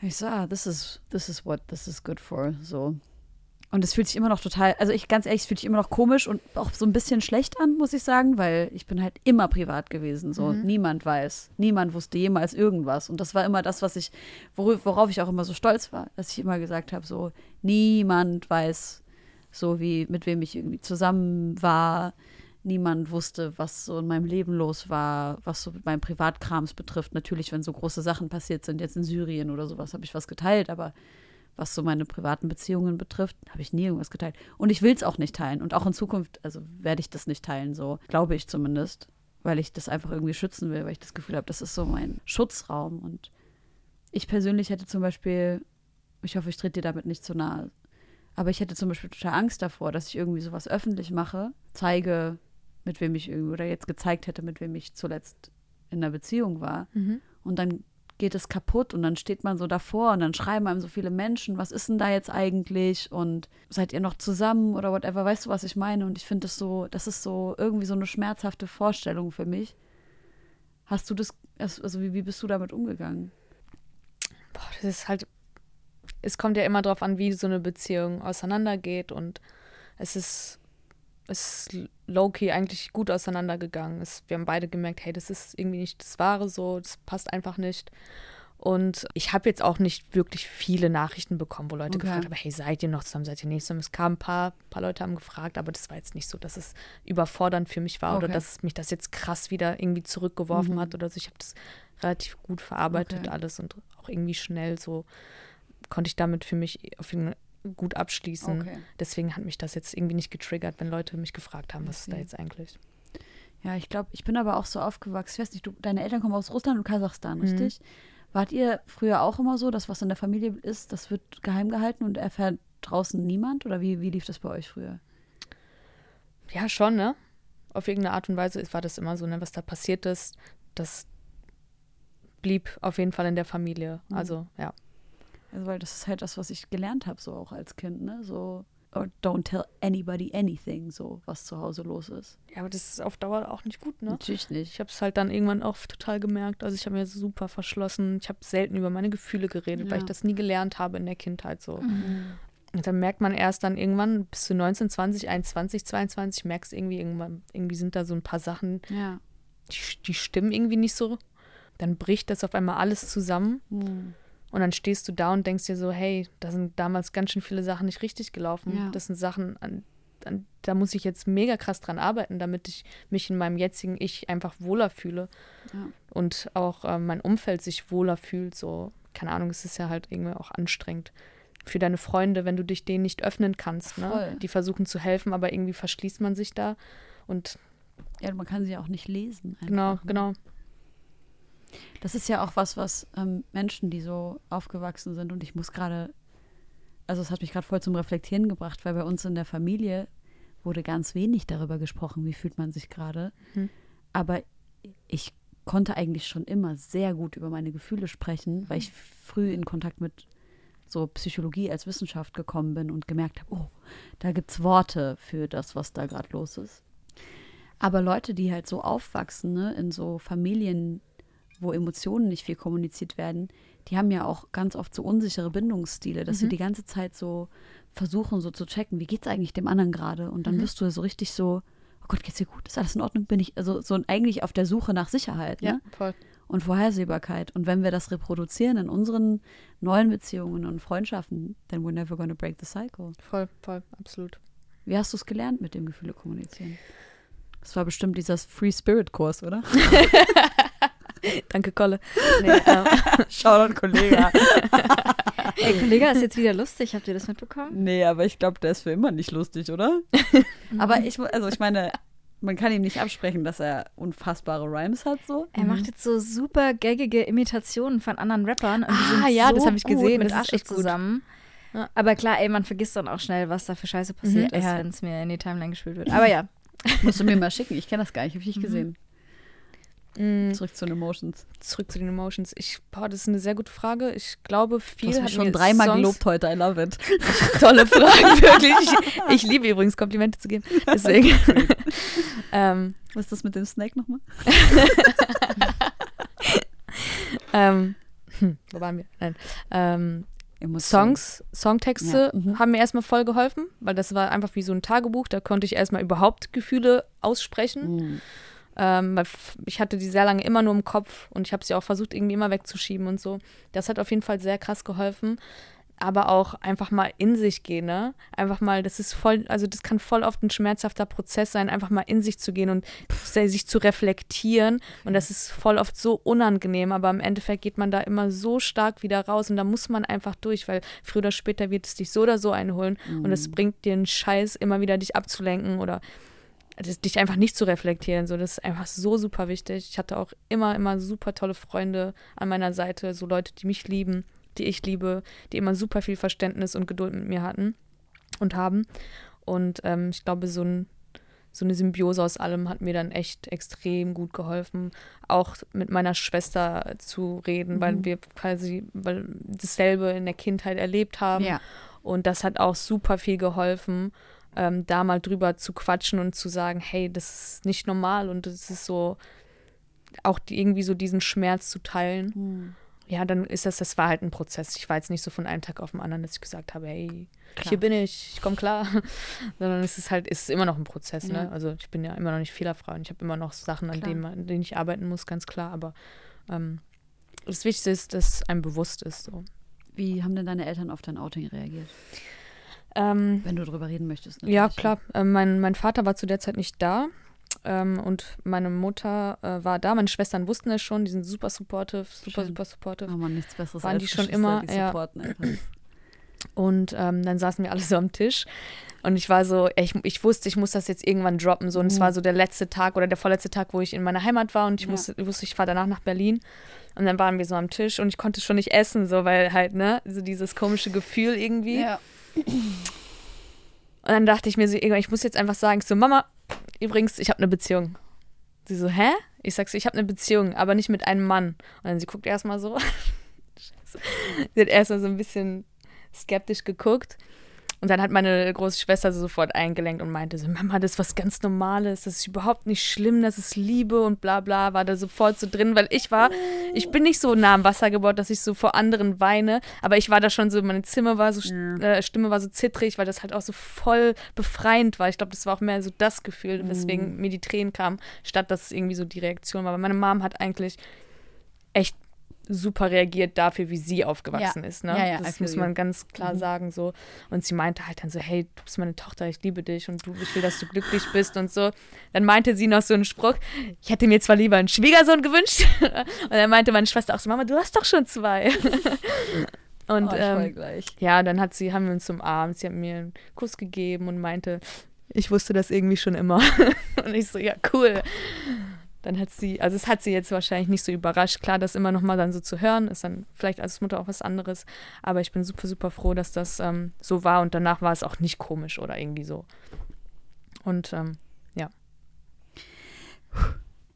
Speaker 1: Ich so, ah, this is, this is what this is good for. So. Und es fühlt sich immer noch total, also ich ganz ehrlich, es fühlt sich immer noch komisch und auch so ein bisschen schlecht an, muss ich sagen, weil ich bin halt immer privat gewesen. So, niemand weiß, niemand wusste jemals irgendwas. Und das war immer das, was ich, worauf, worauf ich auch immer so stolz war, dass ich immer gesagt habe, so, niemand weiß, so wie mit wem ich irgendwie zusammen war. Niemand wusste, was so in meinem Leben los war, was so mein Privatkrams betrifft. Natürlich, wenn so große Sachen passiert sind, jetzt in Syrien oder sowas, habe ich was geteilt, aber was so meine privaten Beziehungen betrifft, habe ich nie irgendwas geteilt. Und ich will es auch nicht teilen. Und auch in Zukunft, also werde ich das nicht teilen, so glaube ich zumindest, weil ich das einfach irgendwie schützen will, weil ich das Gefühl habe, das ist so mein Schutzraum. Und ich persönlich hätte zum Beispiel, ich hoffe, ich trete dir damit nicht zu nahe, aber ich hätte zum Beispiel total Angst davor, dass ich irgendwie sowas öffentlich mache, zeige, mit wem ich irgendwie, oder jetzt gezeigt hätte, mit wem ich zuletzt in einer Beziehung war.
Speaker 2: Mhm.
Speaker 1: Und dann geht es kaputt und dann steht man so davor und dann schreiben einem so viele Menschen, was ist denn da jetzt eigentlich und seid ihr noch zusammen oder whatever, weißt du, was ich meine? Und ich finde das so, das ist so irgendwie so eine schmerzhafte Vorstellung für mich. Hast du das, also wie, wie bist du damit umgegangen?
Speaker 2: Boah, das ist halt, es kommt ja immer drauf an, wie so eine Beziehung auseinandergeht und es ist, es low-key eigentlich gut auseinandergegangen. Es, wir haben beide gemerkt, hey, das ist irgendwie nicht das Wahre so, das passt einfach nicht. Und ich habe jetzt auch nicht wirklich viele Nachrichten bekommen, wo Leute
Speaker 1: Okay.
Speaker 2: gefragt haben, hey, seid ihr noch zusammen, seid ihr nicht zusammen? Es kamen ein paar, paar Leute haben gefragt, aber das war jetzt nicht so, dass es überfordernd für mich war oder
Speaker 1: Okay.
Speaker 2: dass mich das jetzt krass wieder irgendwie zurückgeworfen
Speaker 1: Mhm.
Speaker 2: hat oder so. Ich habe das relativ gut verarbeitet
Speaker 1: Okay.
Speaker 2: alles und auch irgendwie schnell so konnte ich damit für mich auf jeden Fall gut abschließen.
Speaker 1: Okay.
Speaker 2: Deswegen hat mich das jetzt irgendwie nicht getriggert, wenn Leute mich gefragt haben, was ist da jetzt eigentlich?
Speaker 1: Ja, ich glaube, ich bin aber auch so aufgewachsen. Ich weiß nicht, du, deine Eltern kommen aus Russland und Kasachstan,
Speaker 2: Mhm.
Speaker 1: richtig? Wart ihr früher auch immer so, dass was in der Familie ist, das wird geheim gehalten und erfährt draußen niemand? Oder wie, wie lief das bei euch früher?
Speaker 2: Ja, schon, ne? Auf irgendeine Art und Weise war das immer so, ne? Was da passiert ist, das blieb auf jeden Fall in der Familie.
Speaker 1: Mhm.
Speaker 2: Also, ja.
Speaker 1: Also, weil das ist halt das, was ich gelernt habe, so auch als Kind, ne? So, or don't tell anybody anything, so, was zu Hause los ist.
Speaker 2: Ja, aber das ist auf Dauer auch nicht gut, ne?
Speaker 1: Natürlich nicht.
Speaker 2: Ich habe es halt dann irgendwann auch total gemerkt. Also ich habe mir super verschlossen. Ich habe selten über meine Gefühle geredet, weil
Speaker 1: Ja.
Speaker 2: ich das nie gelernt habe in der Kindheit so.
Speaker 1: Mhm.
Speaker 2: Und dann merkt man erst dann irgendwann bis zu 19, 20, 21, 22, merkst irgendwie irgendwann, irgendwie sind da so ein paar Sachen,
Speaker 1: Ja.
Speaker 2: die, die stimmen irgendwie nicht so. Dann bricht das auf einmal alles zusammen
Speaker 1: Hm.
Speaker 2: Und dann stehst du da und denkst dir so, hey, da sind damals ganz schön viele Sachen nicht richtig gelaufen.
Speaker 1: Ja.
Speaker 2: Das sind Sachen, an, an, da muss ich jetzt mega krass dran arbeiten, damit ich mich in meinem jetzigen Ich einfach wohler fühle
Speaker 1: Ja.
Speaker 2: und auch äh, mein Umfeld sich wohler fühlt. So, keine Ahnung, es ist ja halt irgendwie auch anstrengend für deine Freunde, wenn du dich denen nicht öffnen kannst. Ne?
Speaker 1: Voll.
Speaker 2: Die versuchen zu helfen, aber irgendwie verschließt man sich da. Und
Speaker 1: ja, man kann sie auch nicht lesen. Einfach,
Speaker 2: genau,
Speaker 1: ne?
Speaker 2: genau.
Speaker 1: Das ist ja auch was, was ähm, Menschen, die so aufgewachsen sind, und ich muss gerade, also es hat mich gerade voll zum Reflektieren gebracht, weil bei uns in der Familie wurde ganz wenig darüber gesprochen, wie fühlt man sich gerade.
Speaker 2: Mhm.
Speaker 1: Aber ich konnte eigentlich schon immer sehr gut über meine Gefühle sprechen, weil ich früh in Kontakt mit so Psychologie als Wissenschaft gekommen bin und gemerkt habe, oh, da gibt es Worte für das, was da gerade los ist. Aber Leute, die halt so aufwachsen, ne, in so Familien, wo Emotionen nicht viel kommuniziert werden, die haben ja auch ganz oft so unsichere Bindungsstile, dass sie die ganze Zeit so versuchen, so zu checken, wie geht's eigentlich dem anderen gerade? Und dann wirst du so richtig so, oh Gott, geht's dir gut? Ist alles in Ordnung? Bin ich, also so eigentlich auf der Suche nach Sicherheit,
Speaker 2: Ja,
Speaker 1: ne?
Speaker 2: voll.
Speaker 1: Und Vorhersehbarkeit. Und wenn wir das reproduzieren in unseren neuen Beziehungen und Freundschaften, then we're never gonna break the cycle.
Speaker 2: Voll, voll, absolut.
Speaker 1: Wie hast du es gelernt mit dem Gefühle kommunizieren? Das war bestimmt dieser Free Spirit Kurs, oder? (laughs)
Speaker 2: Danke, Kolle. Nee, ähm, (laughs)
Speaker 1: Shoutout Kollege. (laughs)
Speaker 3: Ey, Kollege, ist jetzt wieder lustig. Habt ihr das mitbekommen?
Speaker 1: nee, aber ich glaube, der ist für immer nicht lustig, oder? (laughs) aber ich, also ich meine, man kann ihm nicht absprechen, dass er unfassbare Rhymes hat, so.
Speaker 3: Er macht jetzt so super gaggige Imitationen von anderen Rappern. Und
Speaker 2: Ah,
Speaker 3: sind
Speaker 2: ja,
Speaker 3: so
Speaker 2: das hab ich gesehen,
Speaker 3: Mit
Speaker 2: das ist
Speaker 3: Asche zusammen.
Speaker 2: Ja.
Speaker 3: Aber klar, ey, man vergisst dann auch schnell, was da für Scheiße passiert
Speaker 2: Mhm,
Speaker 3: ist,
Speaker 2: ja.
Speaker 3: wenn es mir in die Timeline gespielt wird. Aber ja.
Speaker 1: Musst du mir mal schicken, ich kenne das gar nicht, habe ich nicht gesehen.
Speaker 2: Mh,
Speaker 1: Zurück zu den Emotions.
Speaker 2: zurück zu den Emotions. Ich, boah, das ist eine sehr gute Frage. Ich glaube,
Speaker 1: Du
Speaker 2: viel
Speaker 1: hast
Speaker 2: hat
Speaker 1: mich schon dreimal gelobt heute, I love it. (laughs)
Speaker 2: Tolle Frage, (laughs) wirklich. Ich, ich liebe übrigens Komplimente zu geben. Deswegen. (laughs) ähm,
Speaker 1: Was ist das mit dem Snack nochmal?
Speaker 2: ähm, hm, wo waren wir? Nein. Ähm. Songs, Songtexte
Speaker 1: Ja, mhm.
Speaker 2: haben mir erstmal voll geholfen, weil das war einfach wie so ein Tagebuch. Da konnte ich erstmal überhaupt Gefühle aussprechen.
Speaker 1: Mhm.
Speaker 2: Ähm, weil ich hatte die sehr lange immer nur im Kopf und ich habe sie auch versucht, irgendwie immer wegzuschieben und so. Das hat auf jeden Fall sehr krass geholfen. Aber auch einfach mal in sich gehen, ne? Einfach mal, das ist voll, also das kann voll oft ein schmerzhafter Prozess sein, einfach mal in sich zu gehen und sich zu reflektieren. Und das ist voll oft so unangenehm, aber im Endeffekt geht man da immer so stark wieder raus und da muss man einfach durch, weil früher oder später wird es dich so oder so einholen und es bringt dir einen Scheiß, immer wieder dich abzulenken oder das, dich einfach nicht zu reflektieren. So, das ist einfach so super wichtig. Ich hatte auch immer, immer super tolle Freunde an meiner Seite, so Leute, die mich lieben, die ich liebe, die immer super viel Verständnis und Geduld mit mir hatten und haben. Und ähm, ich glaube, so, ein, so eine Symbiose aus allem hat mir dann echt extrem gut geholfen, auch mit meiner Schwester zu reden, weil wir quasi weil dasselbe in der Kindheit erlebt haben.
Speaker 4: Ja.
Speaker 2: Und das hat auch super viel geholfen, ähm, da mal drüber zu quatschen und zu sagen, hey, das ist nicht normal und das ist so, auch die, irgendwie so diesen Schmerz zu teilen. Ja, dann ist das, das war halt ein Prozess. Ich war jetzt nicht so von einem Tag auf den anderen, dass ich gesagt habe, hey,
Speaker 4: Klar.
Speaker 2: hier bin ich, ich komme klar. (laughs) Sondern es ist halt, es ist immer noch ein Prozess,
Speaker 4: Ja.
Speaker 2: ne? Also ich bin ja immer noch nicht fehlerfrei und ich habe immer noch Sachen, an denen, an denen ich arbeiten muss, ganz klar. Aber ähm, das Wichtigste ist, dass einem bewusst ist. So.
Speaker 4: Wie haben denn deine Eltern auf dein Outing reagiert?
Speaker 2: Ähm,
Speaker 4: Wenn du drüber reden möchtest.
Speaker 2: Ja,
Speaker 4: natürlich.
Speaker 2: klar. Ähm, mein, mein Vater war zu der Zeit nicht da. Ähm, und meine Mutter äh, war da. Meine Schwestern wussten es schon. Die sind super supportive, super,
Speaker 4: Schön.
Speaker 2: super supportive.
Speaker 4: Oh man, nichts Besseres
Speaker 2: Waren
Speaker 4: als
Speaker 2: die schon immer,
Speaker 4: die
Speaker 2: ja. (clears throat) Und ähm, dann saßen wir alle so am Tisch. Und ich war so, ich, ich wusste, ich muss das jetzt irgendwann droppen. So. Und es war so der letzte Tag oder der vorletzte Tag, wo ich in meiner Heimat war. Und ich
Speaker 4: Ja.
Speaker 2: musste, ich wusste, ich fahre danach nach Berlin. Und dann waren wir so am Tisch und ich konnte schon nicht essen, so, weil halt, ne, so dieses komische Gefühl irgendwie.
Speaker 4: Ja.
Speaker 2: Und dann dachte ich mir so, ich muss jetzt einfach sagen, so, Mama, übrigens, ich habe eine Beziehung. Sie so, hä? Ich sag so, ich habe eine Beziehung, aber nicht mit einem Mann. Und dann sie guckt erstmal so. (laughs) Sie hat erstmal so ein bisschen skeptisch geguckt. Und dann hat meine große Schwester so sofort eingelenkt und meinte so, Mama, das ist was ganz Normales, das ist überhaupt nicht schlimm, das ist Liebe und bla bla, war da sofort so drin, weil ich war, ich bin nicht so nah am Wasser gebaut, dass ich so vor anderen weine, aber ich war da schon so, meine Zimmer war so, äh, Stimme war so zittrig, weil das halt auch so voll befreiend war. Ich glaube, das war auch mehr so das Gefühl, weswegen mir die Tränen kamen, statt dass es irgendwie so die Reaktion war. Aber meine Mom hat eigentlich echt super reagiert dafür, wie sie aufgewachsen
Speaker 4: Ja.
Speaker 2: ist. Ne?
Speaker 4: Ja, ja,
Speaker 2: das muss man ganz klar sagen so. Und sie meinte halt dann so, hey, du bist meine Tochter, ich liebe dich und du, ich will, dass du glücklich bist und so. Dann meinte sie noch so einen Spruch, ich hätte mir zwar lieber einen Schwiegersohn gewünscht. (laughs) und dann meinte meine Schwester auch so, Mama, du hast doch schon zwei. (laughs) und
Speaker 4: Oh,
Speaker 2: ähm,
Speaker 4: gleich.
Speaker 2: ja, dann hat sie, haben wir uns umarmt, sie hat mir einen Kuss gegeben und meinte, ich wusste das irgendwie schon immer. (laughs) und ich so, ja, cool. Dann hat sie, also es hat sie jetzt wahrscheinlich nicht so überrascht. Klar, das immer noch mal dann so zu hören, ist dann vielleicht als Mutter auch was anderes. Aber ich bin super, super froh, dass das ähm, so war und danach war es auch nicht komisch oder irgendwie so. Und ähm,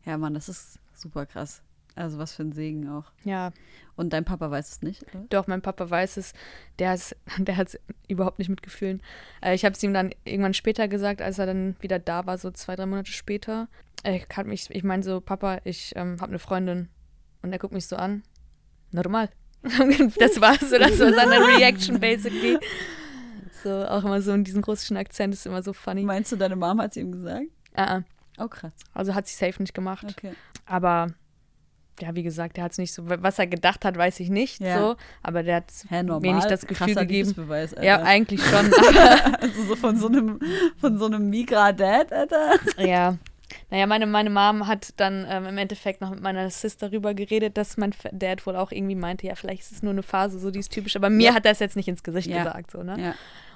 Speaker 4: Ja, Mann, das ist super krass. Also was für ein Segen auch.
Speaker 2: ja,
Speaker 4: Und dein Papa weiß es nicht, oder?
Speaker 2: Doch, mein Papa weiß es. Der, ist, (laughs) der hat es überhaupt nicht mitgefühlt. Äh, ich habe es ihm dann irgendwann später gesagt, als er dann wieder da war, so zwei, drei Monate später. Er hat mich, ich meine so, Papa, ich ähm, habe eine Freundin. Und er guckt mich so an. Normal. (laughs) das war so, das war seine Reaction basically. So, auch immer so in diesem russischen Akzent ist immer so funny.
Speaker 4: Meinst du, deine Mom hat es ihm gesagt?
Speaker 2: Äh, äh.
Speaker 4: Oh, krass.
Speaker 2: also hat sie safe nicht gemacht.
Speaker 4: Okay.
Speaker 2: Aber ja, wie gesagt, der hat es nicht so, was er gedacht hat, weiß ich nicht
Speaker 4: Ja.
Speaker 2: so. Aber der hat
Speaker 4: normal?
Speaker 2: mir nicht das Gefühl gegeben. Ja, eigentlich schon. (laughs)
Speaker 4: Also so von so einem, von so einem Migra-Dad, Alter.
Speaker 2: Ja. Naja, meine, meine Mom hat dann ähm, im Endeffekt noch mit meiner Sister darüber geredet, dass mein Dad wohl auch irgendwie meinte, ja, vielleicht ist es nur eine Phase, so die ist typisch. Aber mir
Speaker 4: Ja.
Speaker 2: hat er es jetzt nicht ins Gesicht
Speaker 4: Ja.
Speaker 2: gesagt, so, ne?
Speaker 4: Ja.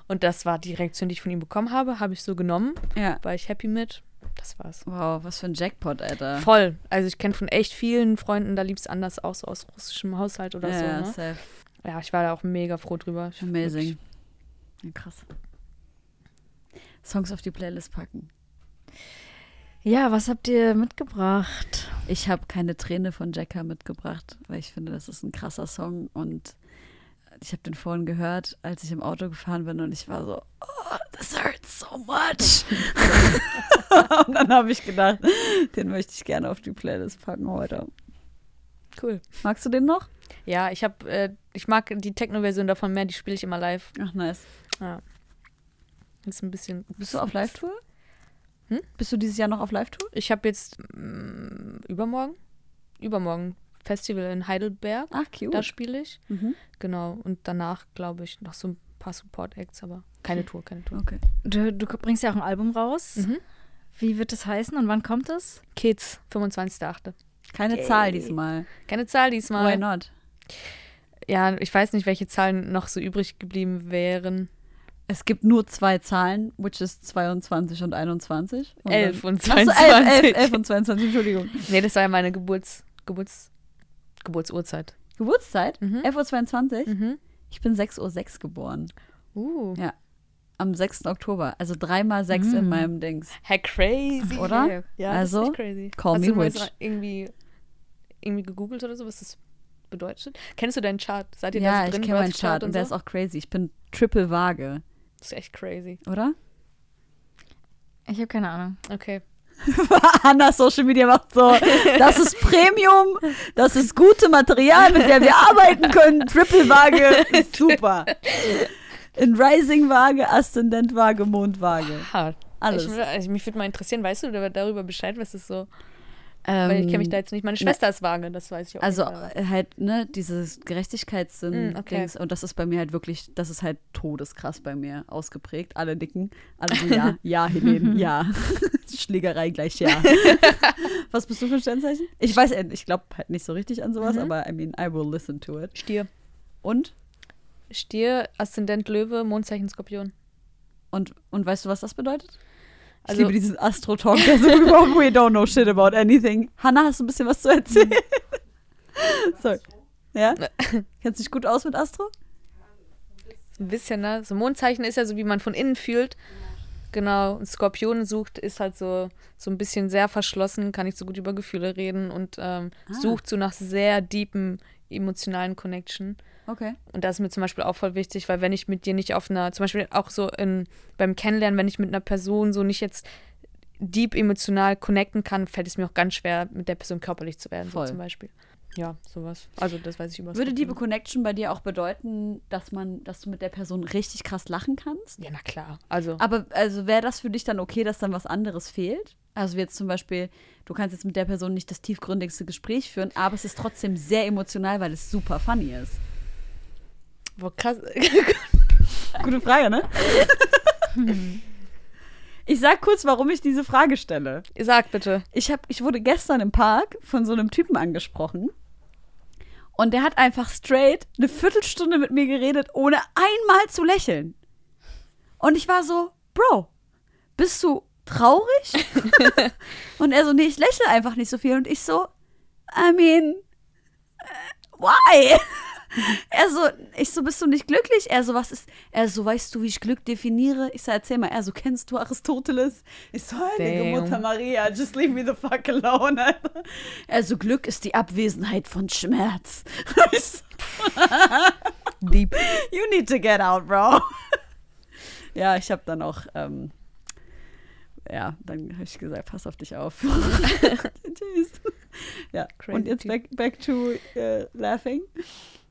Speaker 2: Und das war die Reaktion, die ich von ihm bekommen habe, habe ich so genommen,
Speaker 4: Ja.
Speaker 2: war ich happy mit. Das war's.
Speaker 4: Wow, was für ein Jackpot, Alter.
Speaker 2: Voll. Also ich kenne von echt vielen Freunden, da lieb's anders auch so aus russischem Haushalt oder
Speaker 4: ja,
Speaker 2: so, ne?
Speaker 4: safe.
Speaker 2: Ja, ich war da auch mega froh drüber. Ich-
Speaker 4: Amazing. Ja, krass. Songs auf die Playlist packen.
Speaker 3: Ja, was habt ihr mitgebracht?
Speaker 4: Ich habe keine Träne von Jacka mitgebracht, weil ich finde, das ist ein krasser Song und ich habe den vorhin gehört, als ich im Auto gefahren bin und ich war so, oh, this hurts so much. (laughs) und dann habe ich gedacht, den möchte ich gerne auf die Playlist packen heute.
Speaker 2: Cool.
Speaker 4: Magst du den noch?
Speaker 2: Ja, ich habe, äh, ich mag die Techno-Version davon mehr, die spiele ich immer live.
Speaker 4: Ach, nice.
Speaker 2: Ist ein bisschen.
Speaker 4: Bist du auf Live-Tour?
Speaker 2: Hm?
Speaker 4: Bist du dieses Jahr noch auf Live-Tour?
Speaker 2: Ich habe jetzt mm, übermorgen, übermorgen Festival in Heidelberg.
Speaker 4: Ach, cute.
Speaker 2: Da spiele ich.
Speaker 4: Mhm.
Speaker 2: Genau. Und danach, glaube ich, noch so ein paar Support-Acts, aber keine Tour, keine Tour.
Speaker 4: Okay.
Speaker 3: Du, du bringst ja auch ein Album raus.
Speaker 2: Mhm.
Speaker 3: Wie wird es heißen und wann kommt es?
Speaker 2: Kids, 25.8.
Speaker 4: Keine Zahl diesmal.
Speaker 2: Keine Zahl diesmal.
Speaker 4: Why not?
Speaker 2: Ja, ich weiß nicht, welche Zahlen noch so übrig geblieben wären.
Speaker 1: Es gibt nur zwei Zahlen, which is 22 und 21. Und
Speaker 2: 11 und
Speaker 1: Ach so,
Speaker 2: 22.
Speaker 1: 11, 11, 11 und 22, Entschuldigung.
Speaker 2: Nee, das war ja meine Geburts, Geburts, Geburtsurzeit.
Speaker 1: Geburtszeit?
Speaker 2: Mhm.
Speaker 1: 11.22 Uhr?
Speaker 2: Mhm.
Speaker 1: Ich bin 6.06 Uhr geboren.
Speaker 2: Uh.
Speaker 1: Ja. Am 6. Oktober. Also dreimal 6 in
Speaker 2: Mm.
Speaker 1: meinem Dings.
Speaker 2: Hey, crazy.
Speaker 1: Oder?
Speaker 2: Ja,
Speaker 1: Also,
Speaker 2: das ist echt crazy.
Speaker 1: call
Speaker 2: Hast
Speaker 1: me witch.
Speaker 2: irgendwie, irgendwie gegoogelt oder so, was das bedeutet? Kennst du deinen Chart? Seid ihr
Speaker 1: Ja,
Speaker 2: da so
Speaker 1: ich
Speaker 2: drin?
Speaker 1: kenne meinen Chart und der
Speaker 2: so?
Speaker 1: ist auch crazy. Ich bin triple vage,
Speaker 2: Das ist echt crazy.
Speaker 1: oder?
Speaker 3: Ich habe keine Ahnung.
Speaker 2: Okay. (laughs)
Speaker 1: Anna Social Media macht so, das ist Premium, das ist gute Material, mit der wir arbeiten können. Triple Waage, ist (laughs) super. In Rising Waage, Aszendent Waage, Mond Waage. Alles.
Speaker 2: Ich, also, mich würde mal interessieren, weißt du da- darüber Bescheid, was ist so? Weil ich kenne mich da jetzt nicht. Meine Schwester ist vage, das weiß ich auch.
Speaker 1: Ähm, Also
Speaker 2: nicht,
Speaker 1: äh, halt, ne, dieses Gerechtigkeitssinn,
Speaker 2: Mm, okay.
Speaker 1: Dings, und das ist bei mir halt wirklich, das ist halt todeskrass bei mir ausgeprägt. Alle nicken, alle so, ja, (laughs) ja, Helene, ja. (laughs) (laughs) Schlägerei gleich ja. Was bist du für ein Sternzeichen? Ich weiß, äh, ich glaube halt nicht so richtig an sowas,
Speaker 2: Mhm.
Speaker 1: aber I mean, I will listen to it.
Speaker 2: Stier.
Speaker 1: Und?
Speaker 2: Stier, Aszendent Löwe, Mondzeichen Skorpion.
Speaker 1: Und, und weißt du, was das bedeutet? Ich
Speaker 2: Also-
Speaker 1: liebe diesen Astro-Talk, der so we don't know shit about anything. Hannah, hast du ein bisschen was zu erzählen? (laughs) Sorry. Ja? Kennst du dich gut aus mit Astro?
Speaker 2: Ein bisschen, ne? So Mondzeichen ist ja so, wie man von innen fühlt. Genau. Und Skorpion sucht, ist halt so, so ein bisschen sehr verschlossen, kann nicht so gut über Gefühle reden und ähm,
Speaker 1: Ah.
Speaker 2: sucht so nach sehr deepen emotionalen Connection.
Speaker 1: Okay.
Speaker 2: Und das ist mir zum Beispiel auch voll wichtig, weil wenn ich mit dir nicht auf einer, zum Beispiel auch so in, beim Kennenlernen, wenn ich mit einer Person so nicht jetzt deep emotional connecten kann, fällt es mir auch ganz schwer, mit der Person körperlich zu werden,
Speaker 1: Voll.
Speaker 2: so zum Beispiel. Ja, sowas. Also das weiß ich über
Speaker 1: Würde Deep
Speaker 2: Skorpion.
Speaker 1: Connection bei dir auch bedeuten, dass man, dass du mit der Person richtig krass lachen kannst?
Speaker 2: Ja, na klar. Also,
Speaker 1: Aber also wäre das für dich dann okay, dass dann was anderes fehlt? Also wie jetzt zum Beispiel, du kannst jetzt mit der Person nicht das tiefgründigste Gespräch führen, aber es ist trotzdem sehr emotional, weil es super funny ist.
Speaker 2: Wo krass. (laughs)
Speaker 1: Gute Frage, ne? (laughs) Ich sag kurz, warum ich diese Frage stelle.
Speaker 2: Sag bitte.
Speaker 1: Ich, hab, ich wurde gestern im Park von so einem Typen angesprochen. Und der hat einfach straight eine Viertelstunde mit mir geredet, ohne einmal zu lächeln. Und ich war so, Bro, bist du traurig? (laughs) und er so, nee, ich lächle einfach nicht so viel. Und ich so, I mean, äh, why? Er so, ich so, bist du nicht glücklich? Er so, was ist, er so, weißt du, wie ich Glück definiere? Ich so, erzähl mal. Er so, kennst du Aristoteles? Ich so, heilige
Speaker 2: Damn.
Speaker 1: Mutter Maria, just leave me the fuck alone. Alter. (laughs) Er so, Glück ist die Abwesenheit von Schmerz. (laughs) Ich so,
Speaker 2: Deep.
Speaker 1: you need to get out, bro. (laughs) ja, ich habe dann auch, ähm, ja, dann habe ich gesagt, pass auf dich auf. Tschüss. Ja,
Speaker 2: Crazy
Speaker 1: und jetzt back, back to äh, laughing.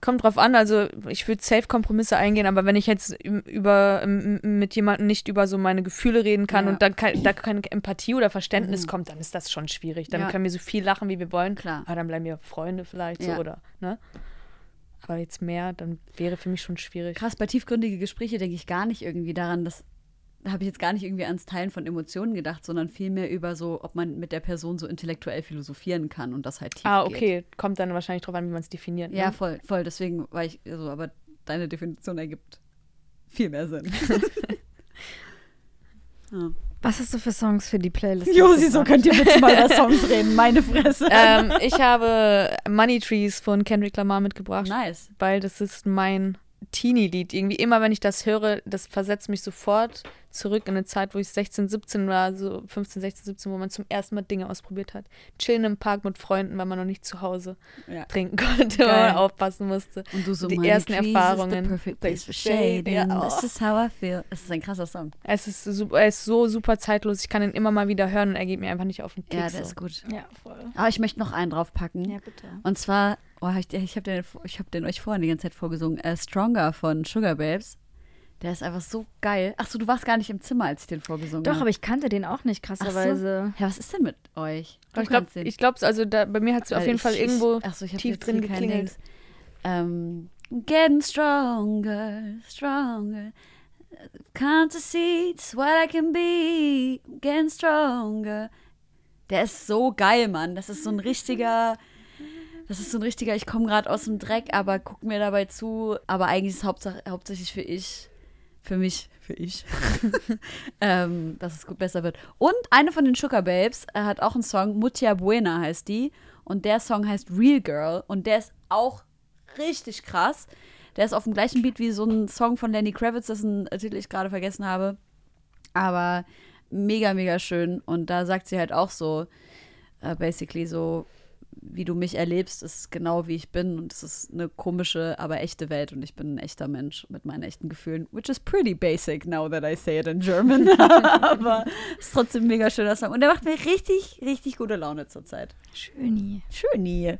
Speaker 2: Kommt drauf an, also ich würde safe Kompromisse eingehen, aber wenn ich jetzt über mit jemandem nicht über so meine Gefühle reden kann
Speaker 1: Ja.
Speaker 2: und dann da keine Empathie oder Verständnis kommt, dann ist das schon schwierig. Dann
Speaker 1: Ja.
Speaker 2: können wir so viel lachen, wie wir wollen.
Speaker 1: Klar.
Speaker 2: Aber dann bleiben wir Freunde vielleicht
Speaker 1: Ja.
Speaker 2: so oder, ne? Aber jetzt mehr, dann wäre für mich schon schwierig.
Speaker 1: Krass, bei tiefgründige Gespräche denke ich gar nicht irgendwie daran, dass da habe ich jetzt gar nicht irgendwie ans Teilen von Emotionen gedacht, sondern vielmehr über so, ob man mit der Person so intellektuell philosophieren kann und das halt tief
Speaker 2: Ah,
Speaker 1: geht.
Speaker 2: okay. Kommt dann wahrscheinlich drauf an, wie man es definiert.
Speaker 1: Ja,
Speaker 2: Ne?
Speaker 1: voll, voll. Deswegen war ich so, aber deine Definition ergibt viel mehr Sinn. (laughs) ja.
Speaker 3: Was hast du für Songs für die Playlist?
Speaker 1: Josi, so könnt ihr bitte mal über Songs (laughs) reden. Meine Fresse.
Speaker 2: ähm, ich habe Money Trees von Kendrick Lamar mitgebracht.
Speaker 1: nice.
Speaker 2: weil das ist mein Teenie-Lied. Irgendwie immer, wenn ich das höre, das versetzt mich sofort zurück in eine Zeit, wo ich 16, 17 war, so 15, 16, 17, wo man zum ersten Mal Dinge ausprobiert hat. Chillen im Park mit Freunden, weil man noch nicht zu Hause
Speaker 1: Ja.
Speaker 2: trinken konnte,
Speaker 1: Geil.
Speaker 2: weil man aufpassen musste.
Speaker 1: Und du so,
Speaker 2: Die
Speaker 1: "My
Speaker 2: ersten Erfahrungen.
Speaker 1: Perfect place for
Speaker 2: shade. ja, oh.
Speaker 1: This is how I feel. Es ist ein krasser Song.
Speaker 2: Es ist, super, er ist so super zeitlos. Ich kann ihn immer mal wieder hören und er geht mir einfach nicht auf den Keks.
Speaker 1: Ja, der
Speaker 2: so.
Speaker 1: ist gut.
Speaker 3: Ja, voll.
Speaker 1: Aber ich möchte noch einen draufpacken.
Speaker 3: Ja, bitte.
Speaker 1: Und zwar, oh, ich, ich habe den, ich hab den euch vorhin die ganze Zeit vorgesungen, äh, Stronger von Sugar Babes. Der ist einfach so geil. Achso, du warst gar nicht im Zimmer, als ich den vorgesungen
Speaker 3: Doch,
Speaker 1: habe.
Speaker 3: aber ich kannte den auch nicht, krasserweise.
Speaker 1: Ja, was ist denn mit euch? Du
Speaker 2: ich glaube, ich glaub's, also da, bei mir hat es auf jeden
Speaker 1: ich-
Speaker 2: Fall irgendwo
Speaker 1: so, ich hab
Speaker 2: tief drin geklingelt.
Speaker 1: Ähm, getting stronger, stronger. Can't to see just what I can be. Getting stronger. Der ist so geil, Mann. Das ist so ein richtiger. Das ist so ein richtiger, ich komme gerade aus dem Dreck, aber guck mir dabei zu. Aber eigentlich ist es hauptsache, hauptsächlich für ich, Für mich, für ich, (laughs) ähm, dass es gut besser wird. Und eine von den Sugar Babes äh, hat auch einen Song, Mutia Buena heißt die. Und der Song heißt Real Girl. Und der ist auch richtig krass. Der ist auf dem gleichen Beat wie so ein Song von Lenny Kravitz, dessen Titel ich gerade vergessen habe. Aber mega, mega schön. Und da sagt sie halt auch so, äh, basically so, wie du mich erlebst, ist genau wie ich bin. Und es ist eine komische, aber echte Welt. Und ich bin ein echter Mensch mit meinen echten Gefühlen. Which is pretty basic now that I say it in German. (laughs) aber es ist trotzdem ein mega schöner Song. Und der macht mir richtig, richtig gute Laune zurzeit.
Speaker 3: Schöni.
Speaker 1: Schöni.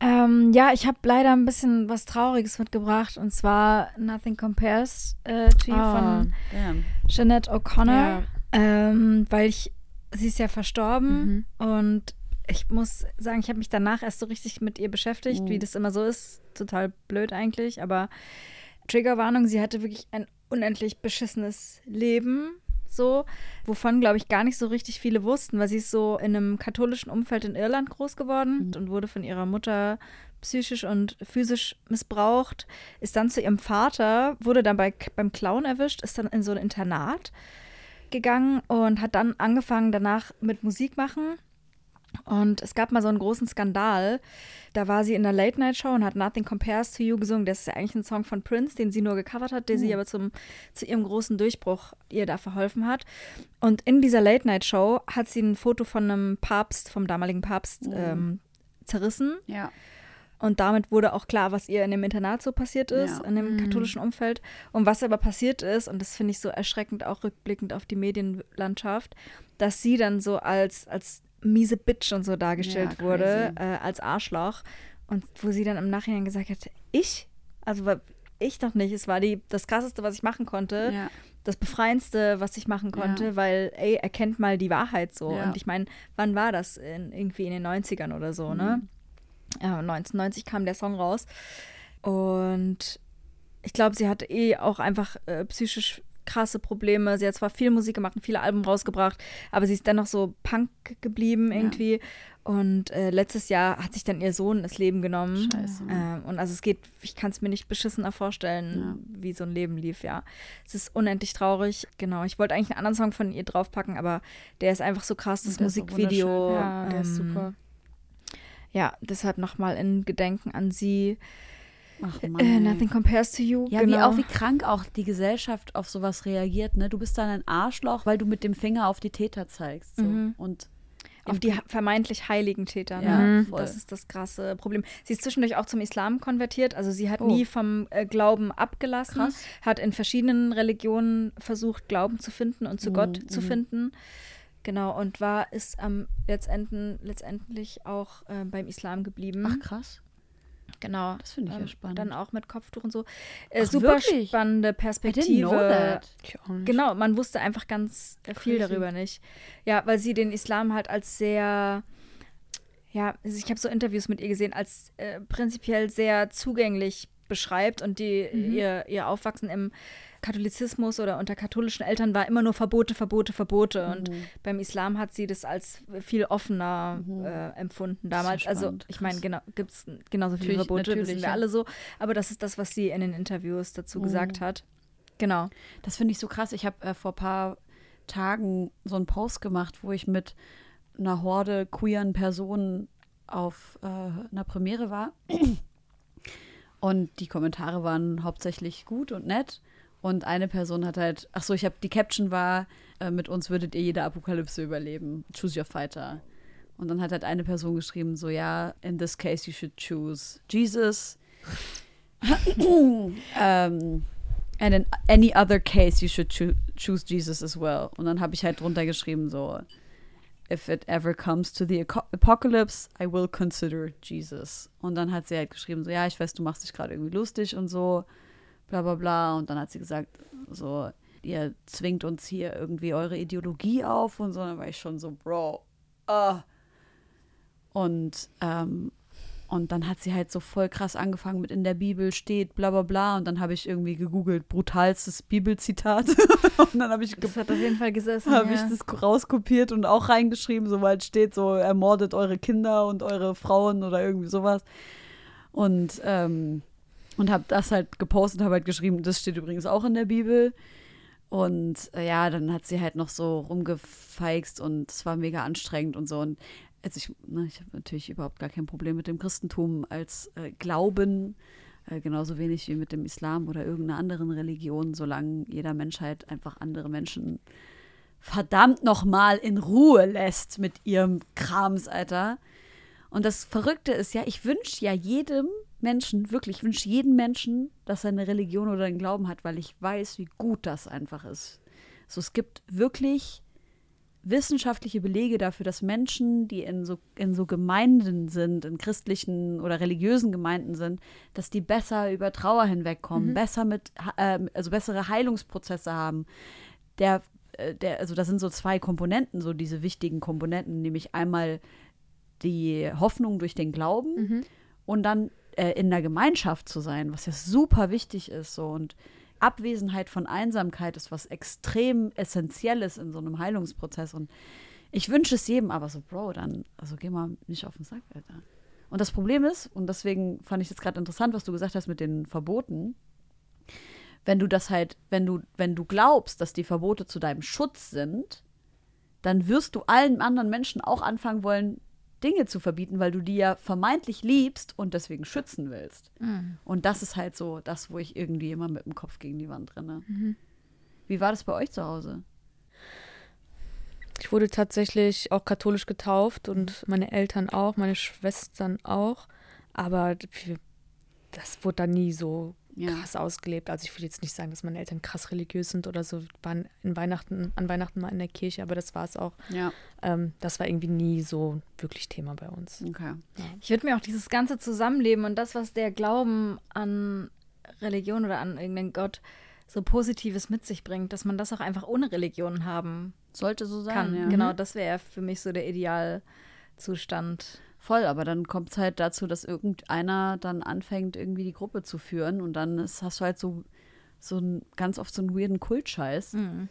Speaker 3: Ähm, ja, ich habe leider ein bisschen was Trauriges mitgebracht und zwar Nothing Compares äh, to You von
Speaker 1: Damn.
Speaker 3: Jeanette O'Connor,
Speaker 2: Ja.
Speaker 3: ähm, weil ich, sie ist ja verstorben
Speaker 2: Mhm.
Speaker 3: und ich muss sagen, ich habe mich danach erst so richtig mit ihr beschäftigt,
Speaker 1: Mhm.
Speaker 3: wie das immer so ist. Total blöd eigentlich, aber Triggerwarnung, sie hatte wirklich ein unendlich beschissenes Leben, so, wovon, glaube ich, gar nicht so richtig viele wussten, weil sie ist so in einem katholischen Umfeld in Irland groß geworden und wurde von ihrer Mutter psychisch und physisch missbraucht, ist dann zu ihrem Vater, wurde dann bei, beim Clown erwischt, ist dann in so ein Internat gegangen und hat dann angefangen danach mit Musik machen. Und es gab mal so einen großen Skandal. Da war sie in der Late-Night-Show und hat Nothing Compares to You gesungen. Das ist ja eigentlich ein Song von Prince, den sie nur gecovert hat, der sie aber zum, zu ihrem großen Durchbruch ihr da verholfen hat. Und in dieser Late-Night-Show hat sie ein Foto von einem Papst, vom damaligen Papst, ähm, zerrissen.
Speaker 1: Ja.
Speaker 3: Und damit wurde auch klar, was ihr in dem Internat so passiert ist,
Speaker 1: Ja.
Speaker 3: in dem katholischen Umfeld. Und was aber passiert ist, und das finde ich so erschreckend, auch rückblickend auf die Medienlandschaft, dass sie dann so als, als miese Bitch und so dargestellt
Speaker 1: Ja,
Speaker 3: wurde, äh, als Arschloch. Und wo sie dann im Nachhinein gesagt hat, ich? Also ich doch nicht. Es war die, das Krasseste, was ich machen konnte
Speaker 1: Ja.
Speaker 3: das Befreiendste, was ich machen konnte,
Speaker 1: Ja.
Speaker 3: weil, ey, erkennt mal die Wahrheit so. Und ich meine, wann war das? In, irgendwie in den 90ern oder so, ne?
Speaker 1: Mhm.
Speaker 3: Ja, 1990 kam der Song raus. Und ich glaube, sie hatte eh auch einfach äh, psychisch krasse Probleme. Sie hat zwar viel Musik gemacht und viele Alben rausgebracht, aber sie ist dennoch so Punk geblieben
Speaker 1: Ja.
Speaker 3: irgendwie. Und äh, letztes Jahr hat sich dann ihr Sohn das Leben genommen.
Speaker 1: Scheiße.
Speaker 3: Ähm, und also es geht, ich kann es mir nicht beschissener vorstellen, wie so ein Leben lief, ja. Es ist unendlich traurig. Genau, ich wollte eigentlich einen anderen Song von ihr draufpacken, aber der ist einfach so krass, das Musikvideo.
Speaker 2: Ja, der ist
Speaker 3: ähm,
Speaker 2: super.
Speaker 3: Ja, deshalb nochmal in Gedenken an sie.
Speaker 1: Ach, Mann,
Speaker 3: Äh, nothing compares to you.
Speaker 1: Ja,
Speaker 3: genau.
Speaker 1: wie auch wie krank auch die Gesellschaft auf sowas reagiert, ne? Du bist dann ein Arschloch, weil du mit dem Finger auf die Täter zeigst. So.
Speaker 3: Mhm.
Speaker 1: Und
Speaker 3: Auf die vermeintlich heiligen Täter.
Speaker 1: Ja,
Speaker 3: Ne?
Speaker 1: voll.
Speaker 3: Das ist das krasse Problem. Sie ist zwischendurch auch zum Islam konvertiert. Also sie hat
Speaker 1: Oh.
Speaker 3: nie vom äh, Glauben abgelassen.
Speaker 1: Krass.
Speaker 3: Hat in verschiedenen Religionen versucht, Glauben zu finden und zu
Speaker 1: Mhm,
Speaker 3: Gott zu
Speaker 1: mhm.
Speaker 3: finden. Genau, und war, ist am letztenden, letztendlich auch äh, beim Islam geblieben.
Speaker 1: ach krass.
Speaker 3: Genau.
Speaker 1: Das finde ich ja
Speaker 3: Ähm,
Speaker 1: spannend.
Speaker 3: Dann auch mit Kopftuch und so. Äh,
Speaker 1: Ach,
Speaker 3: super
Speaker 1: wirklich?
Speaker 3: spannende Perspektive. Genau, man wusste einfach ganz äh, viel
Speaker 1: Crazy.
Speaker 3: darüber nicht. Ja, weil sie den Islam halt als sehr, ja, also ich habe so Interviews mit ihr gesehen, als äh, prinzipiell sehr zugänglich beschreibt und die
Speaker 1: Mhm.
Speaker 3: ihr, ihr Aufwachsen im Katholizismus oder unter katholischen Eltern war immer nur Verbote, Verbote, Verbote. Und
Speaker 1: Mhm.
Speaker 3: beim Islam hat sie das als viel offener äh, empfunden damals. also ich meine, genau, gibt es genauso viele
Speaker 1: Natürlich,
Speaker 3: Verbote, wissen
Speaker 1: natürlich,
Speaker 3: wir
Speaker 1: ja.
Speaker 3: alle so. Aber das ist das, was sie in den Interviews dazu
Speaker 1: Mhm.
Speaker 3: gesagt hat. Genau.
Speaker 1: Das finde ich so krass. Ich habe äh, vor ein paar Tagen so einen Post gemacht, wo ich mit einer Horde queeren Personen auf äh, einer Premiere war. Und die Kommentare waren hauptsächlich gut und nett. Und eine Person hat halt, ach so, ich habe die Caption war, äh, mit uns würdet ihr jede Apokalypse überleben. Choose your fighter. Und dann hat halt eine Person geschrieben, so ja, in this case you should choose Jesus. (coughs) ähm, And in any other case, you should choo choose Jesus as well. Und dann habe ich halt drunter geschrieben, so, if it ever comes to the apocalypse, I will consider Jesus. Und dann hat sie halt geschrieben, so, ja, ich weiß, du machst dich gerade irgendwie lustig und so, bla bla bla. Und dann hat sie gesagt, so, ihr zwingt uns hier irgendwie eure Ideologie auf und so. Dann war ich schon so, Bro, ah. Und, ähm, und dann hat sie halt so voll krass angefangen mit in der Bibel steht, bla bla bla. Und dann habe ich irgendwie gegoogelt, brutalstes Bibelzitat. (laughs) und dann habe ich,
Speaker 3: Das hat auf jeden Fall gesessen.
Speaker 1: hab
Speaker 3: ja.
Speaker 1: ich das rauskopiert und auch reingeschrieben, soweit steht so, ermordet eure Kinder und eure Frauen oder irgendwie sowas. Und ähm, Und habe das halt gepostet, habe halt geschrieben, das steht übrigens auch in der Bibel. Und äh, ja, dann hat sie halt noch so rumgefeixt und es war mega anstrengend und so. Und also ich, ne, ich habe natürlich überhaupt gar kein Problem mit dem Christentum als äh, Glauben, äh, genauso wenig wie mit dem Islam oder irgendeiner anderen Religion, solange jeder Mensch halt einfach andere Menschen verdammt nochmal in Ruhe lässt mit ihrem Krams, Alter. Und das Verrückte ist ja, ich wünsche ja jedem Menschen, wirklich, ich wünsche jedem Menschen, dass er eine Religion oder einen Glauben hat, weil ich weiß, wie gut das einfach ist. So, es gibt wirklich wissenschaftliche Belege dafür, dass Menschen, die in so, in so Gemeinden sind, in christlichen oder religiösen Gemeinden sind, dass die besser über Trauer hinwegkommen,
Speaker 2: Mhm.
Speaker 1: besser mit, äh, also bessere Heilungsprozesse haben. Der, äh, der, also das sind so zwei Komponenten, so diese wichtigen Komponenten, nämlich einmal die Hoffnung durch den Glauben
Speaker 2: Mhm.
Speaker 1: und dann äh, in der Gemeinschaft zu sein, was ja super wichtig ist. So. Und Abwesenheit von Einsamkeit ist was extrem Essentielles in so einem Heilungsprozess. Und ich wünsche es jedem, aber so, Bro, dann, also geh mal nicht auf den Sack, Alter. Und das Problem ist, und deswegen fand ich jetzt gerade interessant, was du gesagt hast mit den Verboten, wenn du das halt, wenn du, wenn du glaubst, dass die Verbote zu deinem Schutz sind, dann wirst du allen anderen Menschen auch anfangen wollen, Dinge zu verbieten, weil du die ja vermeintlich liebst und deswegen schützen willst. Und das ist halt so das, wo ich irgendwie immer mit dem Kopf gegen die Wand renne. Wie war das bei euch zu Hause?
Speaker 2: Ich wurde tatsächlich auch katholisch getauft und meine Eltern auch, meine Schwestern auch. Aber das wurde da nie so
Speaker 1: Ja.
Speaker 2: krass ausgelebt. Also ich würde jetzt nicht sagen, dass meine Eltern krass religiös sind oder so. Wir waren in Weihnachten, an Weihnachten mal in der Kirche, aber das war es auch.
Speaker 1: Ja,
Speaker 2: Ähm, das war irgendwie nie so wirklich Thema bei uns.
Speaker 1: okay.
Speaker 3: Ich würde mir auch dieses ganze Zusammenleben und das, was der Glauben an Religion oder an irgendeinen Gott so Positives mit sich bringt, dass man das auch einfach ohne Religion haben
Speaker 1: Sollte so sein,
Speaker 3: kann.
Speaker 1: ja.
Speaker 3: Genau, das wäre für mich so der Idealzustand.
Speaker 1: Voll, aber dann kommt es halt dazu, dass irgendeiner dann anfängt, irgendwie die Gruppe zu führen und dann ist, hast du halt so, so ein, ganz oft so einen weirden Kultscheiß
Speaker 3: Mhm.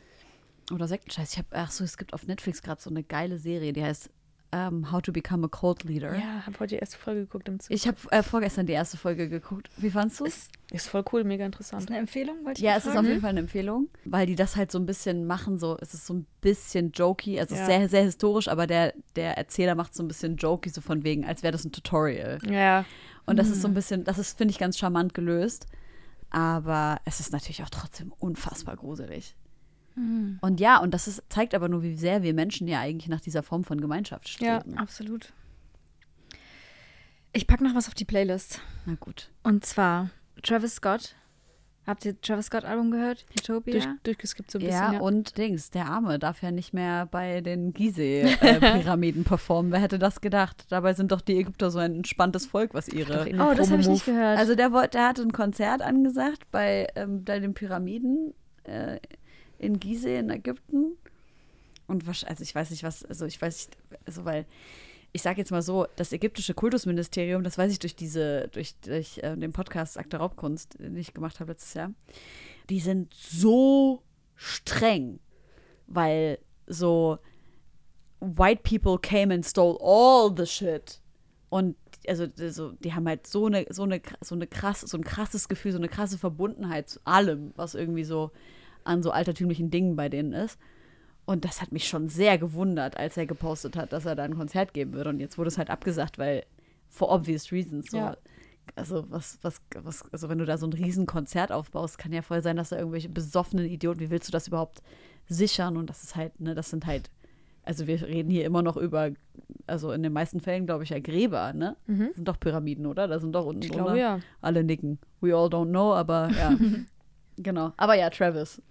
Speaker 1: oder Sektenscheiß. Ich habe, ach so, es gibt auf Netflix gerade so eine geile Serie, die heißt ähm, How to Become a Cult Leader.
Speaker 2: Ja, habe heute die erste Folge geguckt im Zug.
Speaker 1: Ich habe äh, vorgestern die erste Folge geguckt. Wie fandst du es?
Speaker 2: Ist voll cool, mega
Speaker 3: Ist
Speaker 2: interessant.
Speaker 3: eine Empfehlung? Wollte ich
Speaker 1: Ja, es ist
Speaker 3: fragen?
Speaker 1: auf jeden Fall eine Empfehlung, weil die das halt so ein bisschen machen, so, es ist so ein bisschen jokey, also es ist
Speaker 2: Ja.
Speaker 1: sehr, sehr historisch, aber der, der Erzähler macht so ein bisschen jokey, so von wegen, als wäre das ein Tutorial.
Speaker 2: Ja,
Speaker 1: Und das ist so ein bisschen, das ist, finde ich, ganz charmant gelöst. Aber es ist natürlich auch trotzdem unfassbar gruselig. Und ja, und das ist, zeigt aber nur, wie sehr wir Menschen ja eigentlich nach dieser Form von Gemeinschaft
Speaker 2: Ja.
Speaker 1: streben.
Speaker 3: Absolut. Ich packe noch was auf die Playlist.
Speaker 1: Na gut.
Speaker 3: Und zwar Travis Scott. Habt ihr Travis Scott Album gehört? Utopia?
Speaker 2: durch, durchgeskippt so ein bisschen.
Speaker 1: Ja,
Speaker 2: Ja,
Speaker 1: und Dings, der Arme darf ja nicht mehr bei den Gizeh-Pyramiden (laughs) performen. Wer hätte das gedacht? Dabei sind doch die Ägypter so ein entspanntes Volk, was ihre.
Speaker 3: oh, das habe ich nicht gehört.
Speaker 1: Also der, wollte, der hatte ein Konzert angesagt bei, ähm, bei den Pyramiden äh, in Gizeh in Ägypten. Und also ich weiß nicht was, also ich weiß nicht, also weil ich sage jetzt mal so, das ägyptische Kultusministerium, das weiß ich durch diese, durch, durch äh, den Podcast Akte Raubkunst, den ich gemacht habe letztes Jahr, die sind so streng, weil so white people came and stole all the shit. Und also so, die haben halt so eine, so eine, so eine krass, so ein krasses Gefühl, so eine krasse Verbundenheit zu allem, was irgendwie so an so altertümlichen Dingen bei denen ist. Und das hat mich schon sehr gewundert, als er gepostet hat, dass er da ein Konzert geben würde. Und jetzt wurde es halt abgesagt, weil for obvious reasons. So.
Speaker 2: Ja.
Speaker 1: Also was, was, was, also wenn du da so ein riesen Konzert aufbaust, kann ja voll sein, dass da irgendwelche besoffenen Idioten, wie willst du das überhaupt sichern? Und das ist halt, ne, das sind halt, also wir reden hier immer noch über, also in den meisten Fällen, glaube ich, ja Gräber, ne?
Speaker 2: Mhm.
Speaker 1: Das sind doch Pyramiden, oder? Da sind doch unten
Speaker 2: Ich
Speaker 1: drunter
Speaker 2: glaube ja.
Speaker 1: alle nicken. We all don't know, aber ja. (laughs) genau. Aber ja, Travis.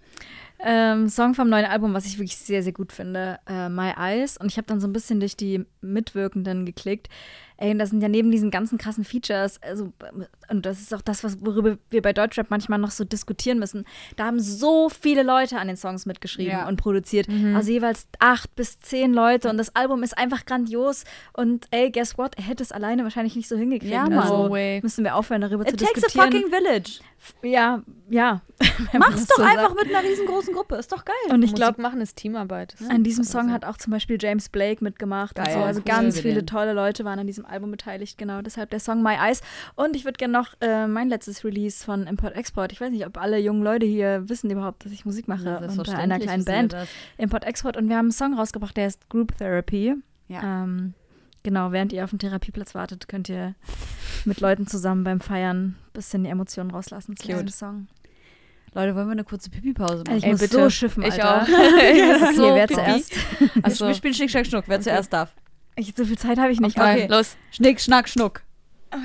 Speaker 3: Ähm, Song vom neuen Album, was ich wirklich sehr, sehr gut finde, äh, My Eyes. Und ich habe dann so ein bisschen durch die Mitwirkenden geklickt. Ey, und das sind ja neben diesen ganzen krassen Features, also, und das ist auch das, was, worüber wir bei Deutschrap manchmal noch so diskutieren müssen. Da haben so viele Leute an den Songs mitgeschrieben
Speaker 1: Ja.
Speaker 3: und produziert. Also jeweils acht bis zehn Leute. Und das Album ist einfach grandios. Und ey, guess what? Er hätte es alleine wahrscheinlich nicht so hingekriegt.
Speaker 1: Ja, Mann.
Speaker 3: also
Speaker 2: No
Speaker 3: müssen wir aufhören, darüber
Speaker 1: It
Speaker 3: zu
Speaker 1: takes a
Speaker 3: diskutieren.
Speaker 1: fucking village.
Speaker 3: ja, ja. (laughs)
Speaker 1: Mach's doch
Speaker 3: so
Speaker 1: einfach
Speaker 3: sagt.
Speaker 1: mit einer riesengroßen Gruppe, ist doch geil.
Speaker 3: Und ich glaube,
Speaker 2: machen ist Teamarbeit. Das
Speaker 3: an diesem
Speaker 2: ist
Speaker 3: Song
Speaker 2: so.
Speaker 3: hat auch zum Beispiel James Blake mitgemacht. Und
Speaker 1: Geil,
Speaker 3: so. Also
Speaker 1: cool.
Speaker 3: ganz viele tolle Leute waren an diesem Album beteiligt, genau. Deshalb der Song My Eyes. Und ich würde gerne noch äh, mein letztes Release von Import Export. Ich weiß nicht, ob alle jungen Leute hier wissen überhaupt, dass ich Musik mache unter einer kleinen Band. Import Export. Und wir haben einen Song rausgebracht, der ist Group Therapy.
Speaker 1: Ja.
Speaker 3: Ähm, genau, während ihr auf den Therapieplatz wartet, könnt ihr mit Leuten zusammen beim Feiern ein bisschen die Emotionen rauslassen zu
Speaker 1: Cute.
Speaker 3: diesem Song.
Speaker 1: Leute, wollen wir eine kurze Pipi-Pause machen?
Speaker 3: Ich
Speaker 2: Ey,
Speaker 3: muss
Speaker 2: bitte.
Speaker 3: so schiffen,
Speaker 2: Ich
Speaker 3: Alter.
Speaker 2: auch. (laughs) (laughs)
Speaker 3: Das ist so
Speaker 2: Okay, wer zuerst?
Speaker 1: Also, wir spielen Schnick, Schnack, Schnuck. Wer zuerst darf.
Speaker 3: Ich, so viel Zeit habe ich nicht.
Speaker 1: Okay.
Speaker 2: Los.
Speaker 1: Schnick, Schnack, Schnuck.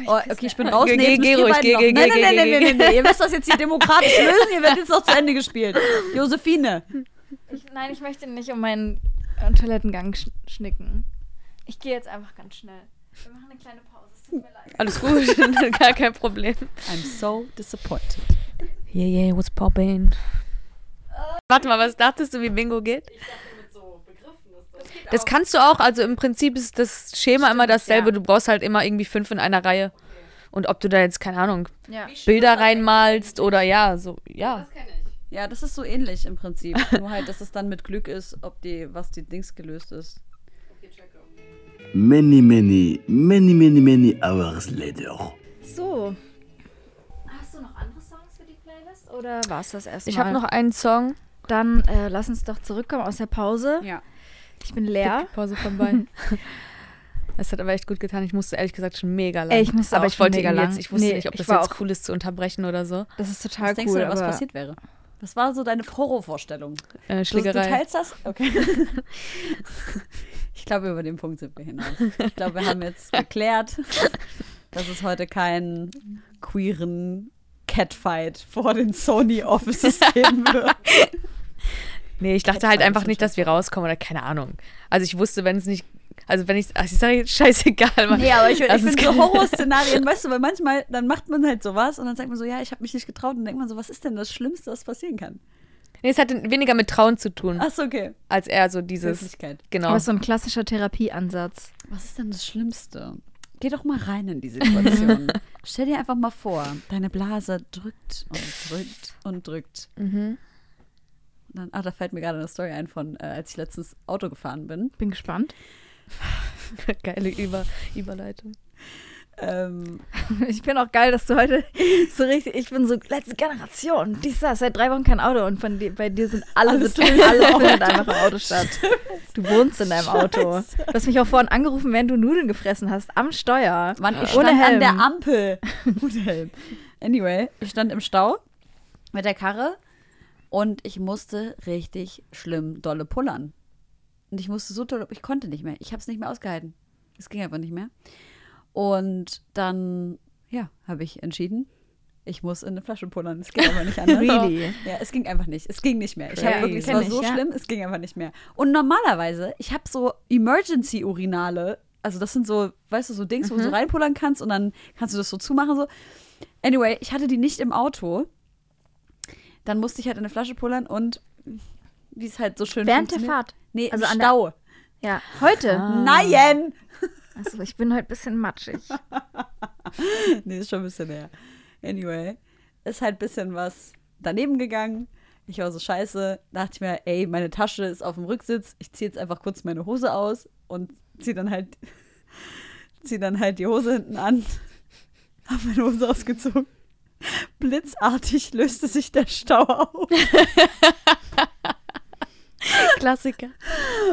Speaker 1: Oh, okay, ich bin raus.
Speaker 2: Geh,
Speaker 1: Nee,
Speaker 2: geh, ruhig, geh,
Speaker 1: noch.
Speaker 2: geh,
Speaker 1: Nein,
Speaker 2: geh,
Speaker 1: nein, nein, nein,
Speaker 2: geh.
Speaker 1: nein, nein. Ihr müsst das jetzt hier demokratisch (laughs) lösen. Ihr werdet jetzt noch zu Ende gespielt. Josephine.
Speaker 3: Ich, nein, ich möchte nicht um meinen äh, Toilettengang sch schnicken. Ich gehe jetzt einfach ganz schnell. Wir machen eine kleine Pause. Es tut mir leid.
Speaker 2: Alles gut, gar kein Problem.
Speaker 1: I'm so disappointed.
Speaker 2: Yeah, yeah, what's poppin'? Warte mal, was dachtest du, wie Bingo geht? Das kannst du auch, also im Prinzip ist das Schema immer dasselbe. Du brauchst halt immer irgendwie fünf in einer Reihe. Und ob du da jetzt, keine Ahnung,
Speaker 3: Ja.
Speaker 2: Bilder reinmalst oder ja, so, ja.
Speaker 1: Ja, das ist so ähnlich im Prinzip. (laughs) Nur halt, dass es dann mit Glück ist, ob die, was die Dings gelöst ist.
Speaker 6: Many, many, many, many, many hours later.
Speaker 3: So. Oder war es das erste
Speaker 2: Ich habe noch einen Song.
Speaker 3: Dann äh, lass uns doch zurückkommen aus der Pause.
Speaker 1: Ja.
Speaker 3: Ich bin leer.
Speaker 2: Pause vorbei. Das (laughs) hat aber echt gut getan. Ich musste ehrlich gesagt schon mega lang.
Speaker 3: Ey, ich musste
Speaker 2: aber
Speaker 3: auch
Speaker 2: ich wollte
Speaker 3: mega lang.
Speaker 2: jetzt, ich wusste
Speaker 3: Nee,
Speaker 2: nicht, ob das jetzt
Speaker 3: auch-
Speaker 2: cool ist zu unterbrechen oder so.
Speaker 3: Das ist total
Speaker 1: Was denkst
Speaker 3: cool.
Speaker 1: du, was passiert wäre? Was war so deine Horrorvorstellung?
Speaker 2: Äh,
Speaker 1: Du, du
Speaker 2: Schlägerei.
Speaker 1: teilst das? Okay. ich glaube, über den Punkt sind wir hinaus. Ich glaube, wir haben jetzt geklärt, dass es heute keinen queeren Catfight vor den Sony Offices geben (laughs) wird.
Speaker 2: Nee, ich dachte halt
Speaker 1: man
Speaker 2: einfach
Speaker 1: das
Speaker 2: nicht, dass wir rauskommen oder keine Ahnung. Also ich wusste, wenn es nicht, also wenn ich, ach, ich sage jetzt (laughs) scheißegal. Mann.
Speaker 1: Nee, aber ich,
Speaker 2: Das
Speaker 1: ich finde so. Horrorszenarien, (laughs) weißt du, weil manchmal, dann macht man halt sowas und dann sagt man so, ja, ich habe mich nicht getraut und dann denkt man so, was ist denn das Schlimmste, was passieren kann?
Speaker 2: Nee, es hat weniger mit Trauen zu tun,
Speaker 1: Achso, okay.
Speaker 2: als eher so dieses, genau.
Speaker 3: Aber so ein klassischer Therapieansatz.
Speaker 1: Was ist denn das Schlimmste? Geh doch mal rein in die Situation. (laughs) Stell dir einfach mal vor, deine Blase drückt und drückt und drückt.
Speaker 2: Mhm.
Speaker 1: Und dann, ah, da fällt mir gerade eine Story ein von, äh, als ich letztens Auto gefahren bin.
Speaker 3: Bin gespannt. (laughs)
Speaker 2: Geile Über Überleitung.
Speaker 1: Ähm, (laughs)
Speaker 3: Ich finde auch geil, dass du heute so richtig, ich bin so letzte Generation, dies, das, seit drei Wochen kein Auto und von dir, bei dir sind alle
Speaker 1: drin.
Speaker 3: alles (laughs) findet einfach im Auto statt. Du wohnst in deinem Auto. Du hast mich auch vorhin angerufen, während du Nudeln gefressen hast, am Steuer.
Speaker 1: Mann, ich
Speaker 3: Ohne
Speaker 1: stand an
Speaker 3: Helm.
Speaker 1: der Ampel. (laughs) Ohne Helm. Anyway, ich stand im Stau mit der Karre und ich musste richtig schlimm dolle pullern. Und ich musste so doll, ich konnte nicht mehr. Ich habe es nicht mehr ausgehalten. Es ging einfach nicht mehr. Und dann, ja, habe ich entschieden, ich muss in eine Flasche pullern. Es ging einfach nicht anders. (laughs)
Speaker 3: Really?
Speaker 1: Ja, es ging einfach nicht. Es ging nicht mehr. Ich
Speaker 3: Ja,
Speaker 1: habe wirklich, es war
Speaker 3: ich,
Speaker 1: so
Speaker 3: ja.
Speaker 1: schlimm, es ging einfach nicht mehr. Und normalerweise, ich habe so Emergency-Urinale. Also das sind so, weißt du, so Dings, wo du so reinpullern kannst und dann kannst du das so zumachen. So. Anyway, ich hatte die nicht im Auto. Dann musste ich halt in eine Flasche pullern und wie es halt so schön
Speaker 3: Während der Fahrt.
Speaker 1: Nee,
Speaker 3: Also
Speaker 1: im
Speaker 3: an der-
Speaker 1: Stau.
Speaker 3: Ja, heute.
Speaker 1: Nein! (laughs)
Speaker 3: Also ich bin heute ein bisschen matschig. (laughs)
Speaker 1: nee, ist schon ein bisschen her. Anyway, ist halt ein bisschen was daneben gegangen. Ich war so scheiße. Dachte ich mir, ey, meine Tasche ist auf dem Rücksitz. Ich ziehe jetzt einfach kurz meine Hose aus und ziehe dann halt, (laughs) zieh dann halt die Hose hinten an. (laughs) Hab meine Hose ausgezogen. Blitzartig löste sich der Stau auf. (laughs)
Speaker 2: Klassiker.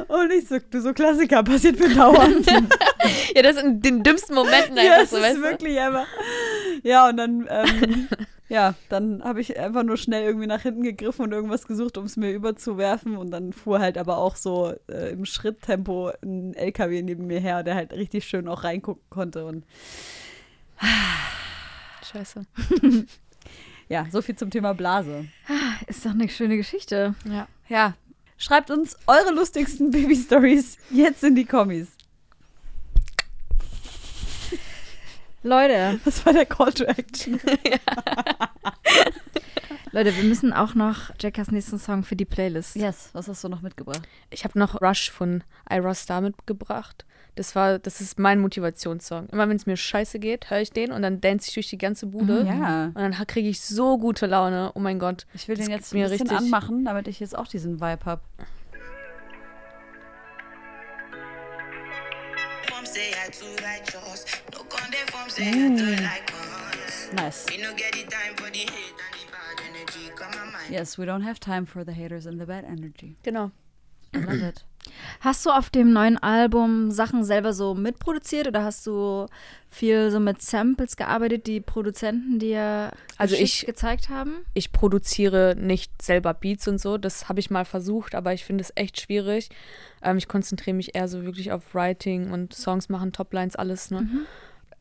Speaker 1: Und ich so, du so Klassiker, passiert mir dauernd. (laughs)
Speaker 2: Ja, das in den dümmsten Momenten
Speaker 1: ja,
Speaker 2: einfach
Speaker 1: es
Speaker 2: so,
Speaker 1: ist
Speaker 2: weißt du?
Speaker 1: wirklich einfach. Ja, und dann, ähm, ja, dann habe ich einfach nur schnell irgendwie nach hinten gegriffen und irgendwas gesucht, um es mir überzuwerfen. Und dann fuhr halt aber auch so äh, im Schritttempo ein LKW neben mir her, der halt richtig schön auch reingucken konnte. Und (sighs)
Speaker 2: Scheiße. (laughs)
Speaker 1: ja, so viel zum Thema Blase.
Speaker 3: Ist doch eine schöne Geschichte.
Speaker 2: Ja.
Speaker 1: Ja, schreibt uns eure lustigsten Baby-Stories jetzt in die Kommis.
Speaker 3: Leute,
Speaker 1: Das war der Call to Action. (laughs) (laughs)
Speaker 3: Leute, wir müssen auch noch Jackas nächsten Song für die Playlist.
Speaker 1: Yes, was hast du noch mitgebracht?
Speaker 2: Ich habe noch Rush von Ira Star mitgebracht. Das war, das ist mein Motivationssong. Immer wenn es mir scheiße geht, höre ich den und dann dance ich durch die ganze Bude.
Speaker 1: Ja.
Speaker 2: Und dann kriege ich so gute Laune. Oh mein Gott.
Speaker 1: Ich will den jetzt ein
Speaker 2: mir
Speaker 1: bisschen
Speaker 2: richtig-
Speaker 1: anmachen, damit ich jetzt auch diesen Vibe habe.
Speaker 7: Form say Mind.
Speaker 1: Yes, we don't have time for the haters and the bad energy.
Speaker 2: Genau.
Speaker 1: I love it.
Speaker 3: Hast du auf dem neuen Album Sachen selber so mitproduziert oder hast du viel so mit Samples gearbeitet, die Produzenten dir
Speaker 2: Also ich-
Speaker 3: gezeigt haben?
Speaker 2: ich produziere nicht selber Beats und so. Das habe ich mal versucht, aber ich finde es echt schwierig. Ähm, ich konzentriere mich eher so wirklich auf Writing und Songs machen, Toplines, alles. Ne?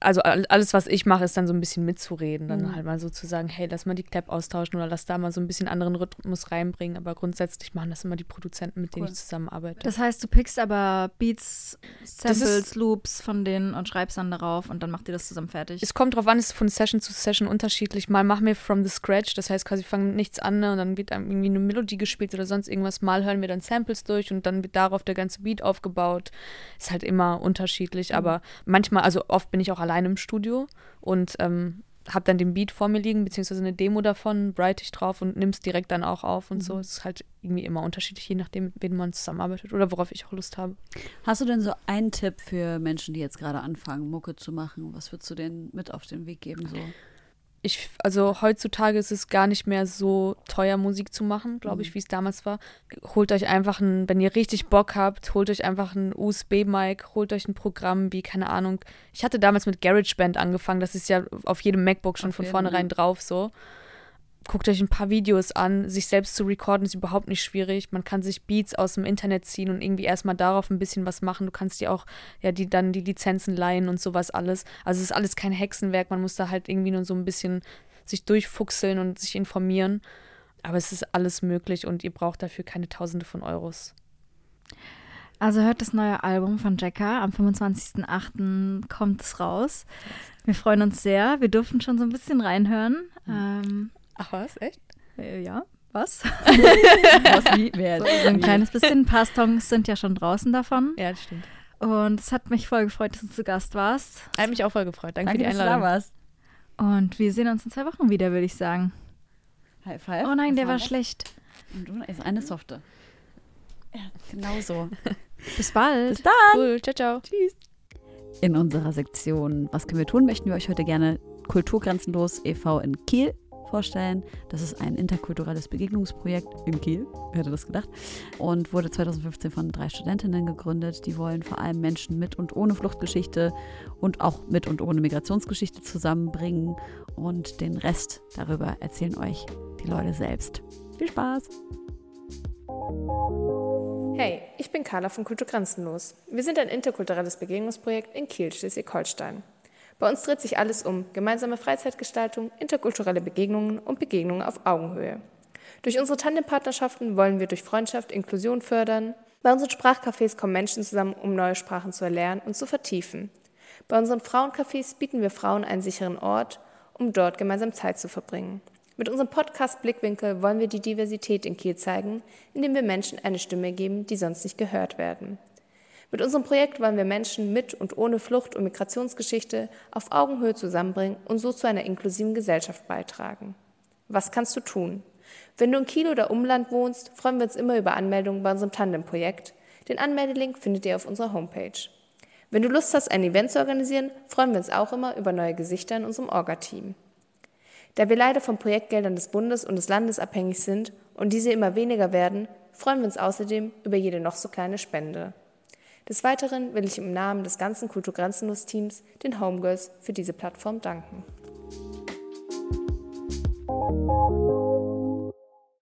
Speaker 2: Also all- alles, was ich mache, ist dann so ein bisschen mitzureden. Dann halt mal so zu sagen, hey, lass mal die Clap austauschen oder lass da mal so ein bisschen anderen Rhythmus reinbringen. Aber grundsätzlich machen das immer die Produzenten, mit denen ich zusammenarbeite.
Speaker 3: Das heißt, du pickst aber Beats, Samples, Loops von denen und schreibst dann darauf und dann macht ihr das zusammen fertig.
Speaker 2: Es kommt drauf an, es ist von Session zu Session unterschiedlich. Mal machen wir from the scratch, das heißt quasi, fangen mit nichts an ne, und dann wird einem irgendwie eine Melodie gespielt oder sonst irgendwas. Mal hören wir dann Samples durch und dann wird darauf der ganze Beat aufgebaut. Ist halt immer unterschiedlich, aber manchmal, also oft bin ich auch alleine im Studio und ähm, habe dann den Beat vor mir liegen, beziehungsweise eine Demo davon, bright ich drauf und nimm's direkt dann auch auf und so. Es ist halt irgendwie immer unterschiedlich, je nachdem, mit wem man zusammenarbeitet oder worauf ich auch Lust habe.
Speaker 1: Hast du denn so einen Tipp für Menschen, die jetzt gerade anfangen, Mucke zu machen? Was würdest du denen mit auf den Weg geben? So?
Speaker 2: Ich, also heutzutage ist es gar nicht mehr so teuer, Musik zu machen, glaube ich, wie es damals war. Holt euch einfach ein, wenn ihr richtig Bock habt, holt euch einfach ein USB-Mic, holt euch ein Programm wie, keine Ahnung. Ich hatte damals mit GarageBand angefangen, das ist ja auf jedem MacBook schon
Speaker 1: Auf
Speaker 2: von vornherein drauf so. Guckt euch ein paar Videos an. Sich selbst zu recorden ist überhaupt nicht schwierig. Man kann sich Beats aus dem Internet ziehen und irgendwie erstmal darauf ein bisschen was machen. Du kannst dir auch ja die dann die Lizenzen leihen und sowas alles. Also es ist alles kein Hexenwerk. Man muss da halt irgendwie nur so ein bisschen sich durchfuchseln und sich informieren. Aber es ist alles möglich und ihr braucht dafür keine Tausende von Euros.
Speaker 3: Also hört das neue Album von Jacka. Am 25.08. kommt es raus. Wir freuen uns sehr. Wir durften schon so ein bisschen reinhören. Ähm,
Speaker 2: Ach was, echt?
Speaker 3: äh, ja, was? (laughs)
Speaker 1: Was, wie, wer?
Speaker 3: So ein kleines bisschen. Ein paar Songs sind ja schon draußen davon.
Speaker 2: Ja, das stimmt.
Speaker 3: Und es hat mich voll gefreut, dass du zu Gast warst.
Speaker 2: Hat mich auch voll gefreut. Danke,
Speaker 1: Danke,
Speaker 2: für die
Speaker 1: dass du da
Speaker 2: Einladung.
Speaker 1: warst.
Speaker 3: Und wir sehen uns in zwei Wochen wieder, würde ich sagen.
Speaker 1: High five.
Speaker 3: Oh nein,
Speaker 1: Was
Speaker 3: der war
Speaker 1: das?
Speaker 3: schlecht.
Speaker 1: Und du ist eine softe. Ja, genau so. (laughs)
Speaker 3: Bis bald.
Speaker 1: Bis dann.
Speaker 2: Cool, ciao, ciao.
Speaker 1: In unserer Sektion Was können wir tun, möchten wir euch heute gerne Kulturgrenzenlos e.V. in Kiel vorstellen. Das ist ein interkulturelles Begegnungsprojekt in Kiel, wer hätte das gedacht, und wurde 2015 von drei Studentinnen gegründet. Die wollen vor allem Menschen mit und ohne Fluchtgeschichte und auch mit und ohne Migrationsgeschichte zusammenbringen und den Rest darüber erzählen euch die Leute selbst. Viel Spaß!
Speaker 8: Hey, ich bin Carla von Kultur Grenzenlos. Wir sind ein interkulturelles Begegnungsprojekt in Kiel, Schleswig-Holstein. Bei uns dreht sich alles um gemeinsame Freizeitgestaltung, interkulturelle Begegnungen und Begegnungen auf Augenhöhe. Durch unsere Tandempartnerschaften wollen wir durch Freundschaft Inklusion fördern. Bei unseren Sprachcafés kommen Menschen zusammen, um neue Sprachen zu erlernen und zu vertiefen. Bei unseren Frauencafés bieten wir Frauen einen sicheren Ort, um dort gemeinsam Zeit zu verbringen. Mit unserem Podcast Blickwinkel wollen wir die Diversität in Kiel zeigen, indem wir Menschen eine Stimme geben, die sonst nicht gehört werden. Mit unserem Projekt wollen wir Menschen mit und ohne Flucht- und Migrationsgeschichte auf Augenhöhe zusammenbringen und so zu einer inklusiven Gesellschaft beitragen. Was kannst du tun? Wenn du in Kiel oder Umland wohnst, freuen wir uns immer über Anmeldungen bei unserem Tandem-Projekt. Den Anmeldelink findet ihr auf unserer Homepage. Wenn du Lust hast, ein Event zu organisieren, freuen wir uns auch immer über neue Gesichter in unserem Orga-Team. Da wir leider von Projektgeldern des Bundes und des Landes abhängig sind und diese immer weniger werden, freuen wir uns außerdem über jede noch so kleine Spende. Des Weiteren will ich im Namen des ganzen Kulturgrenzenlos-Teams den Homegirls für diese Plattform danken.